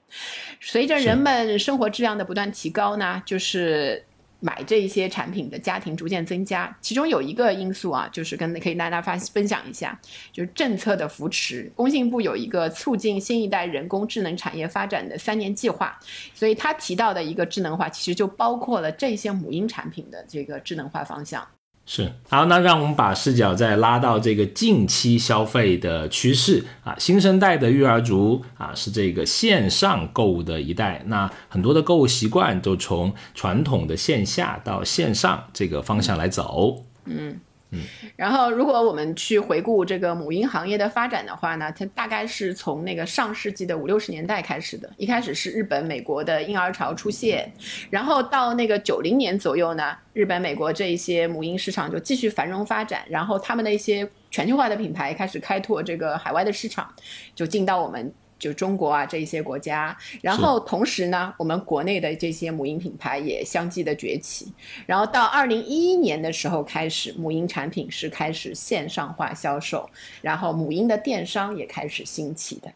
随着人们生活质量的不断提高呢，就是。买这一些产品的家庭逐渐增加，其中有一个因素啊，就是跟可以跟大家发分享一下，就是政策的扶持。工信部有一个促进新一代人工智能产业发展的三年计划，所以他提到的一个智能化，其实就包括了这些母婴产品的这个智能化方向。是。好，那让我们把视角再拉到这个近期消费的趋势。啊，新生代的育儿族啊是这个线上购物的一代，那很多的购物习惯都从传统的线下到线上这个方向来走，嗯。嗯，然后如果我们去回顾这个母婴行业的发展的话呢，它大概是从那个上世纪的五六十年代开始的。一开始是日本、美国的婴儿潮出现，然后到那个九零年左右呢，日本、美国这一些母婴市场就继续繁荣发展，然后他们的一些全球化的品牌开始开拓这个海外的市场，就进到我们。就中国啊这一些国家，然后同时呢，我们国内的这些母婴品牌也相继的崛起，然后到二零一一年的时候开始，母婴产品是开始线上化销售，然后母婴的电商也开始兴起的，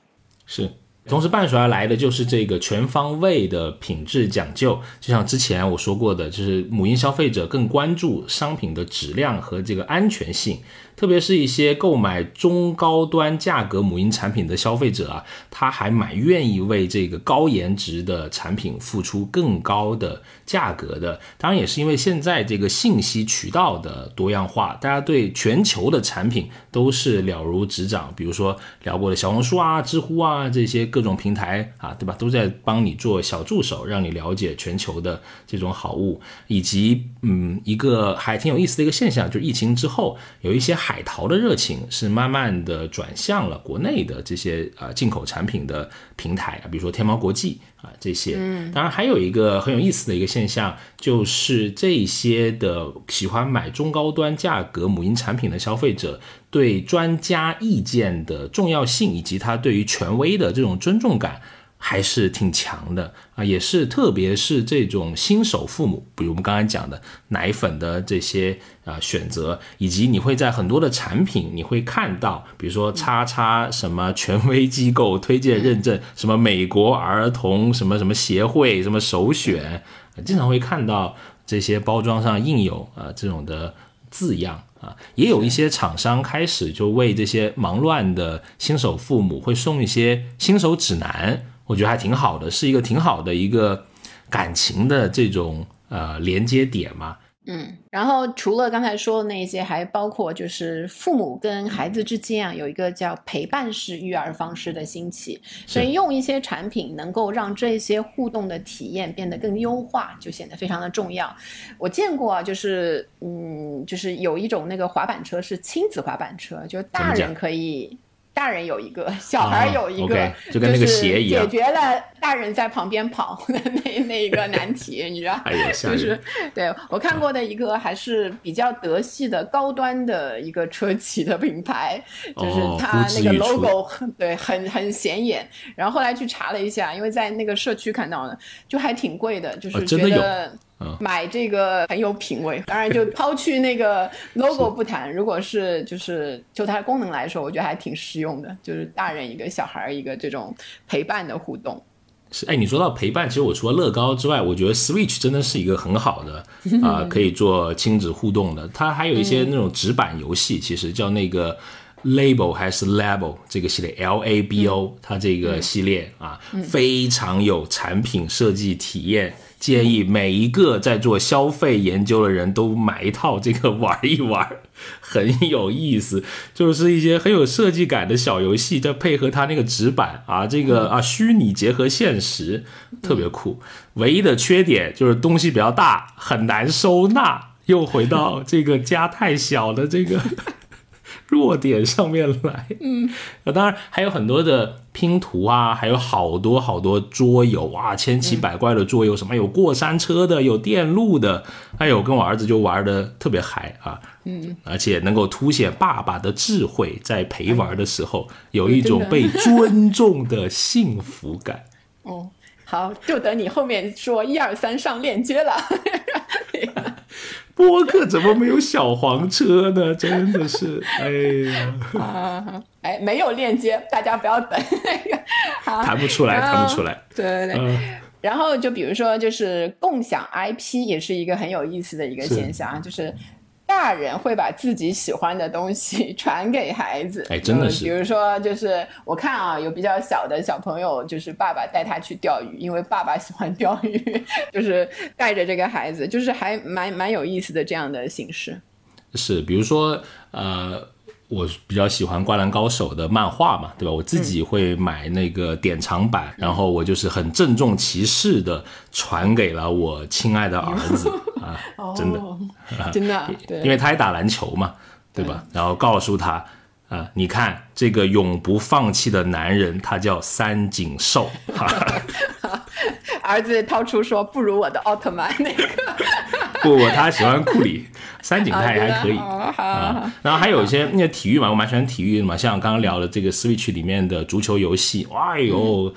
是。同时伴随而来的就是这个全方位的品质讲究，就像之前我说过的，就是母婴消费者更关注商品的质量和这个安全性。特别是一些购买中高端价格母婴产品的消费者啊，他还蛮愿意为这个高颜值的产品付出更高的价格的。当然，也是因为现在这个信息渠道的多样化，大家对全球的产品都是了如指掌。比如说聊过的小红书啊、知乎啊这些各种平台啊，对吧？都在帮你做小助手，让你了解全球的这种好物。以及，嗯，一个还挺有意思的一个现象，就是疫情之后有一些海。淘的热情是慢慢的转向了国内的这些呃进口产品的平台啊，比如说天猫国际啊这些。嗯，当然还有一个很有意思的一个现象，就是这些的喜欢买中高端价格母婴产品的消费者，对专家意见的重要性以及他对于权威的这种尊重感。还是挺强的啊，也是特别是这种新手父母，比如我们刚才讲的奶粉的这些啊选择，以及你会在很多的产品你会看到，比如说叉叉什么权威机构推荐认证，什么美国儿童什么什么协会什么首选，经常会看到这些包装上印有啊这种的字样啊，也有一些厂商开始就为这些忙乱的新手父母会送一些新手指南。我觉得还挺好的，是一个挺好的一个感情的这种呃连接点嘛。嗯，然后除了刚才说的那些，还包括就是父母跟孩子之间啊，有一个叫陪伴式育儿方式的兴起，所以用一些产品能够让这些互动的体验变得更优化，就显得非常的重要。我见过啊，就是嗯，就是有一种那个滑板车是亲子滑板车，就大人可以。大人有一个，小孩有一个，就跟那个鞋一样，解决了大人在旁边跑的 那那一个难题，你知道？哎呀，就是对我看过的一个还是比较德系的高端的一个车企的品牌，就是它那个 logo 对很很显眼。然后后来去查了一下，因为在那个社区看到的，就还挺贵的，就是觉得。买这个很有品味，当然就抛去那个 logo 不谈，如果是就是就它的功能来说，我觉得还挺实用的，就是大人一个小孩一个这种陪伴的互动。是，哎，你说到陪伴，其实我除了乐高之外，我觉得 Switch 真的是一个很好的啊，可以做亲子互动的。它还有一些那种纸板游戏，其实叫那个 Label 还是 Label 这个系列 L A B O，它这个系列啊，非常有产品设计体验。建议每一个在做消费研究的人都买一套这个玩一玩，很有意思，就是一些很有设计感的小游戏，再配合它那个纸板啊，这个啊虚拟结合现实，特别酷。唯一的缺点就是东西比较大，很难收纳，又回到这个家太小的这个。弱点上面来，嗯，那当然还有很多的拼图啊，还有好多好多桌游啊，千奇百怪的桌游，什么有过山车的，有电路的，还有跟我儿子就玩的特别嗨啊，嗯，而且能够凸显爸爸的智慧，在陪玩的时候有一种被尊重的幸福感。哦，好，就等你后面说一二三上链接了。播客怎么没有小黄车呢？真的是，哎呀，哎，没有链接，大家不要等那个，弹不出来，弹不出来。对对对。然后就比如说，就是共享 IP 也是一个很有意思的一个现象啊，就是。大人会把自己喜欢的东西传给孩子，哎，真的是。比如说，就是我看啊，有比较小的小朋友，就是爸爸带他去钓鱼，因为爸爸喜欢钓鱼，就是带着这个孩子，就是还蛮蛮有意思的这样的形式。是，比如说，呃。我比较喜欢《灌篮高手》的漫画嘛，对吧？我自己会买那个典藏版，然后我就是很郑重其事的传给了我亲爱的儿子 啊，真的，真的，对，因为他也打篮球嘛，对吧？然后告诉他啊，你看这个永不放弃的男人，他叫三井寿。儿子掏出说：“不如我的奥特曼那个。”不，他喜欢库里，三井太还可以啊。然后还有一些那体育嘛，我蛮喜欢体育的嘛，像刚刚聊的这个 Switch 里面的足球游戏，哇哟，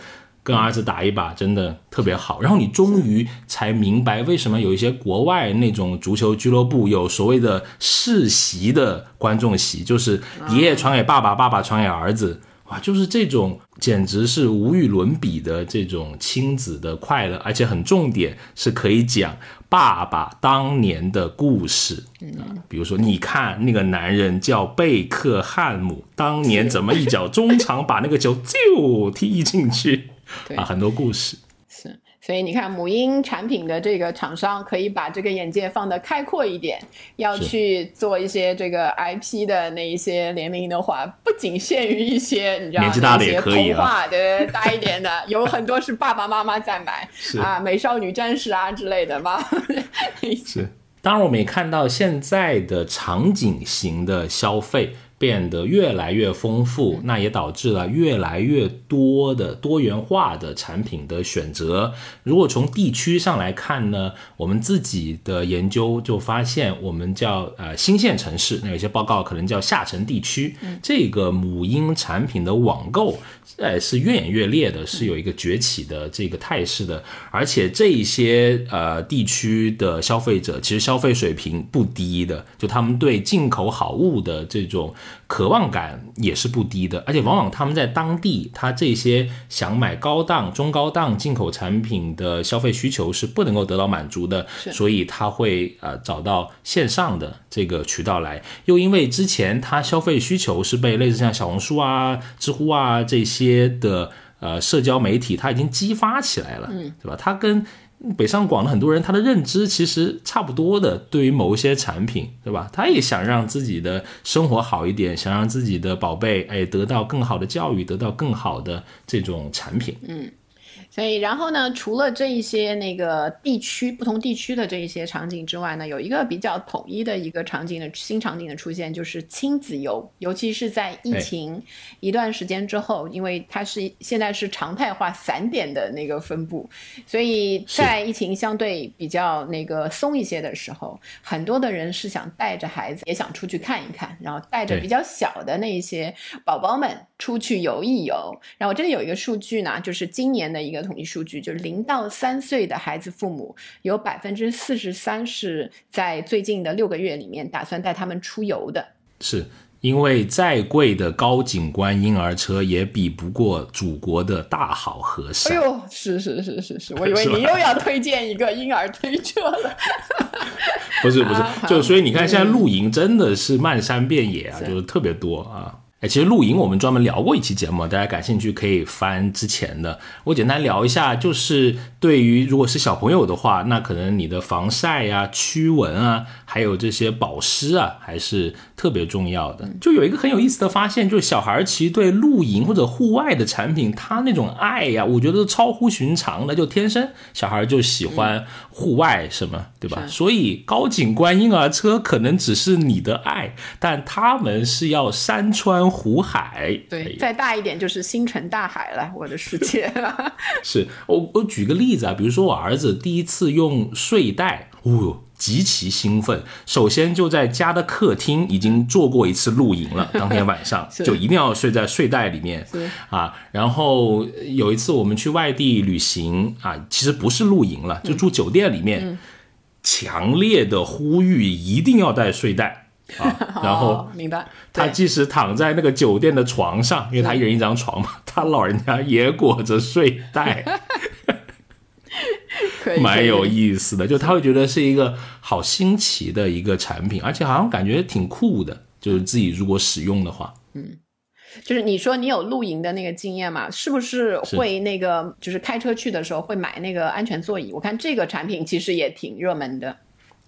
跟儿子打一把真的特别好。然后你终于才明白为什么有一些国外那种足球俱乐部有所谓的世袭的观众席，就是爷爷传给爸爸，爸爸传给儿子。哇，就是这种简直是无与伦比的这种亲子的快乐，而且很重点是可以讲爸爸当年的故事啊，比如说你看那个男人叫贝克汉姆，当年怎么一脚中场把那个球就踢进去啊，很多故事。是所以你看，母婴产品的这个厂商可以把这个眼界放得开阔一点，要去做一些这个 IP 的那一些联名的话，不仅限于一些你知道年纪大的也可以啊，对大一点的，有很多是爸爸妈妈在买 啊，美少女战士啊之类的吧。是，当然我们也看到现在的场景型的消费。变得越来越丰富，那也导致了越来越多的多元化的产品的选择。如果从地区上来看呢，我们自己的研究就发现，我们叫呃新线城市，那有些报告可能叫下沉地区，这个母婴产品的网购，呃是越演越烈的，是有一个崛起的这个态势的。而且这一些呃地区的消费者其实消费水平不低的，就他们对进口好物的这种。渴望感也是不低的，而且往往他们在当地，他这些想买高档、中高档进口产品的消费需求是不能够得到满足的，所以他会呃找到线上的这个渠道来。又因为之前他消费需求是被类似像小红书啊、知乎啊这些的呃社交媒体，他已经激发起来了，嗯，对吧？他跟北上广的很多人，他的认知其实差不多的。对于某一些产品，对吧？他也想让自己的生活好一点，想让自己的宝贝哎得到更好的教育，得到更好的这种产品。嗯，所以，然后呢，除了这一些那个地区不同地区的这一些场景之外呢，有一个比较统一的一个场景的新场景的出现，就是亲子游，尤其是在疫情一段时间之后，因为它是现在是常态化散点的那个分布，所以在疫情相对比较那个松一些的时候，很多的人是想带着孩子也想出去看一看，然后带着比较小的那一些宝宝们出去游一游。然后我这里有一个数据呢，就是今年的一个。统计数据就是零到三岁的孩子，父母有百分之四十三是在最近的六个月里面打算带他们出游的。是因为再贵的高景观婴儿车也比不过祖国的大好河山。哎呦，是是是是是，我以为你又要推荐一个婴儿推车了。不是不是，就所以你看，现在露营真的是漫山遍野啊，就是特别多啊。其实露营我们专门聊过一期节目，大家感兴趣可以翻之前的。我简单聊一下，就是对于如果是小朋友的话，那可能你的防晒呀、驱蚊啊，还有这些保湿啊，还是特别重要的。就有一个很有意思的发现，就是小孩其实对露营或者户外的产品，他那种爱呀，我觉得超乎寻常的，就天生小孩就喜欢户外，什么对吧？所以高景观婴儿车可能只是你的爱，但他们是要山川。湖海，对，再大一点就是星辰大海了，我的世界。是我我举个例子啊，比如说我儿子第一次用睡袋，哦，极其兴奋。首先就在家的客厅已经做过一次露营了，当天晚上 就一定要睡在睡袋里面啊。然后有一次我们去外地旅行啊，其实不是露营了，就住酒店里面，强烈的呼吁一定要带睡袋。啊，然后明白，他即使躺在那个酒店的床上，因为他一人一张床嘛，他老人家也裹着睡袋，蛮有意思的。就他会觉得是一个好新奇的一个产品，而且好像感觉挺酷的。就是自己如果使用的话，嗯，就是你说你有露营的那个经验嘛？是不是会那个就是开车去的时候会买那个安全座椅？我看这个产品其实也挺热门的。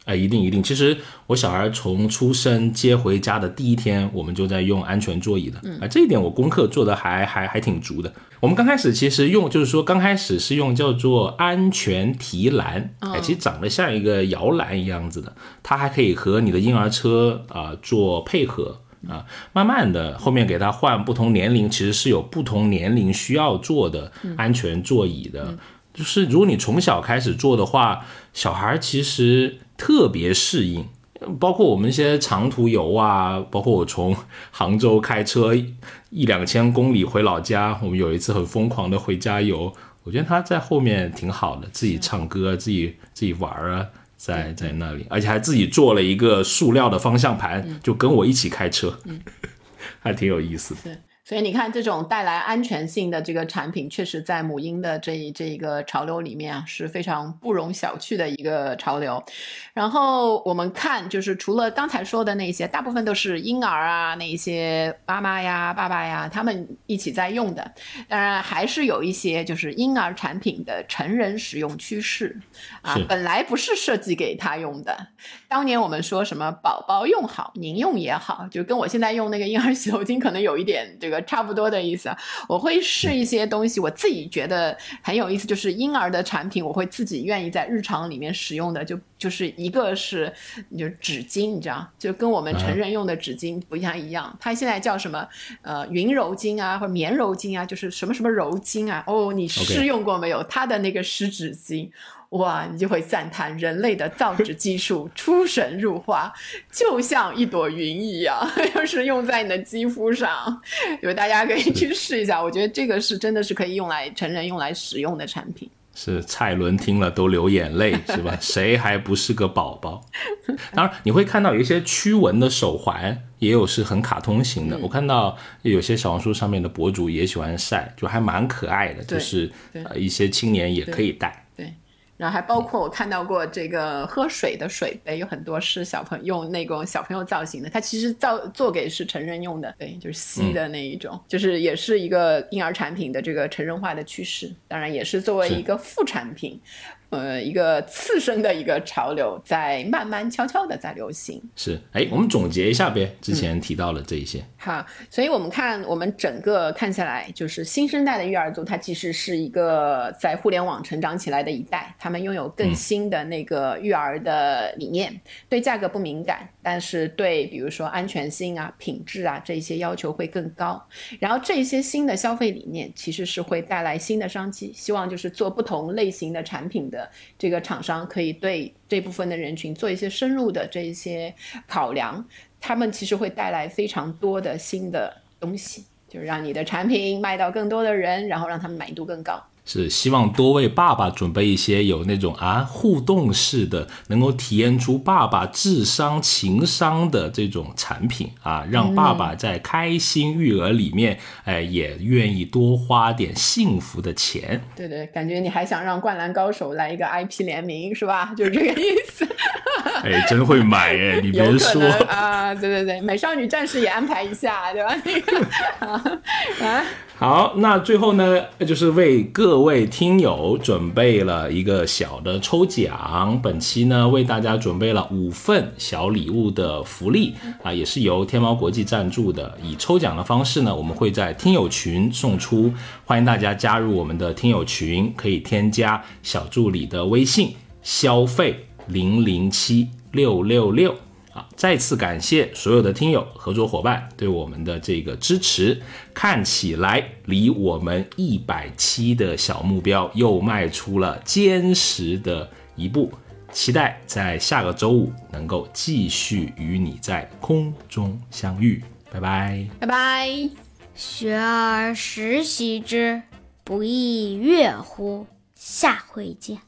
哎，一定一定。其实我小孩从出生接回家的第一天，我们就在用安全座椅的。啊，这一点我功课做的还还还挺足的。我们刚开始其实用，就是说刚开始是用叫做安全提篮，哎，其实长得像一个摇篮一样子的，它还可以和你的婴儿车啊做配合啊。慢慢的后面给他换不同年龄，其实是有不同年龄需要做的安全座椅的。就是如果你从小开始做的话，小孩其实。特别适应，包括我们一些长途游啊，包括我从杭州开车一两千公里回老家，我们有一次很疯狂的回家游，我觉得他在后面挺好的，自己唱歌，自己自己玩啊，在在那里，而且还自己做了一个塑料的方向盘，就跟我一起开车，还挺有意思的。所以你看，这种带来安全性的这个产品，确实在母婴的这一这一个潮流里面啊，是非常不容小觑的一个潮流。然后我们看，就是除了刚才说的那些，大部分都是婴儿啊，那些妈妈呀、爸爸呀，他们一起在用的。当然，还是有一些就是婴儿产品的成人使用趋势啊，本来不是设计给他用的。当年我们说什么宝宝用好，您用也好，就跟我现在用那个婴儿洗头巾可能有一点这个。差不多的意思，我会试一些东西，我自己觉得很有意思，就是婴儿的产品，我会自己愿意在日常里面使用的，就就是一个是就纸巾，你知道，就跟我们成人用的纸巾不一样一样，它现在叫什么呃云柔巾啊，或者棉柔巾啊，就是什么什么柔巾啊，哦，你试用过没有？它的那个湿纸巾。哇，你就会赞叹人类的造纸技术出神入化，就像一朵云一样，就是用在你的肌肤上，有大家可以去试一下。我觉得这个是真的是可以用来成人用来使用的产品。是蔡伦听了都流眼泪，是吧？谁还不是个宝宝？当然，你会看到有一些驱蚊的手环，也有是很卡通型的。我看到有些小红书上面的博主也喜欢晒，就还蛮可爱的，就是呃一些青年也可以戴。然后还包括我看到过这个喝水的水杯，有很多是小朋友用那种小朋友造型的，它其实造做给是成人用的，对，就是吸的那一种，就是也是一个婴儿产品的这个成人化的趋势，当然也是作为一个副产品。呃一个次生的一个潮流，在慢慢悄悄的在流行。是，哎，我们总结一下呗，之前提到了这一些。好，所以我们看我们整个看下来，就是新生代的育儿族，它其实是一个在互联网成长起来的一代，他们拥有更新的那个育儿的理念，对价格不敏感，但是对比如说安全性啊、品质啊这些要求会更高。然后这些新的消费理念其实是会带来新的商机，希望就是做不同类型的产品的这个厂商可以对这部分的人群做一些深入的这一些考量。他们其实会带来非常多的新的东西，就是让你的产品卖到更多的人，然后让他们满意度更高。是希望多为爸爸准备一些有那种啊互动式的，能够体验出爸爸智商情商的这种产品啊，让爸爸在开心育儿里面，哎，也愿意多花点幸福的钱。对对，感觉你还想让《灌篮高手》来一个 IP 联名是吧？就是这个意思。哎，真会买哎！你别说 啊，对对对，美少女战士也安排一下，对吧？啊，好，那最后呢，就是为各位听友准备了一个小的抽奖。本期呢，为大家准备了五份小礼物的福利啊，也是由天猫国际赞助的。以抽奖的方式呢，我们会在听友群送出，欢迎大家加入我们的听友群，可以添加小助理的微信消费。零零七六六六啊！再次感谢所有的听友、合作伙伴对我们的这个支持。看起来离我们一百期的小目标又迈出了坚实的一步。期待在下个周五能够继续与你在空中相遇。拜拜，拜拜。学而时习之，不亦乐乎？下回见。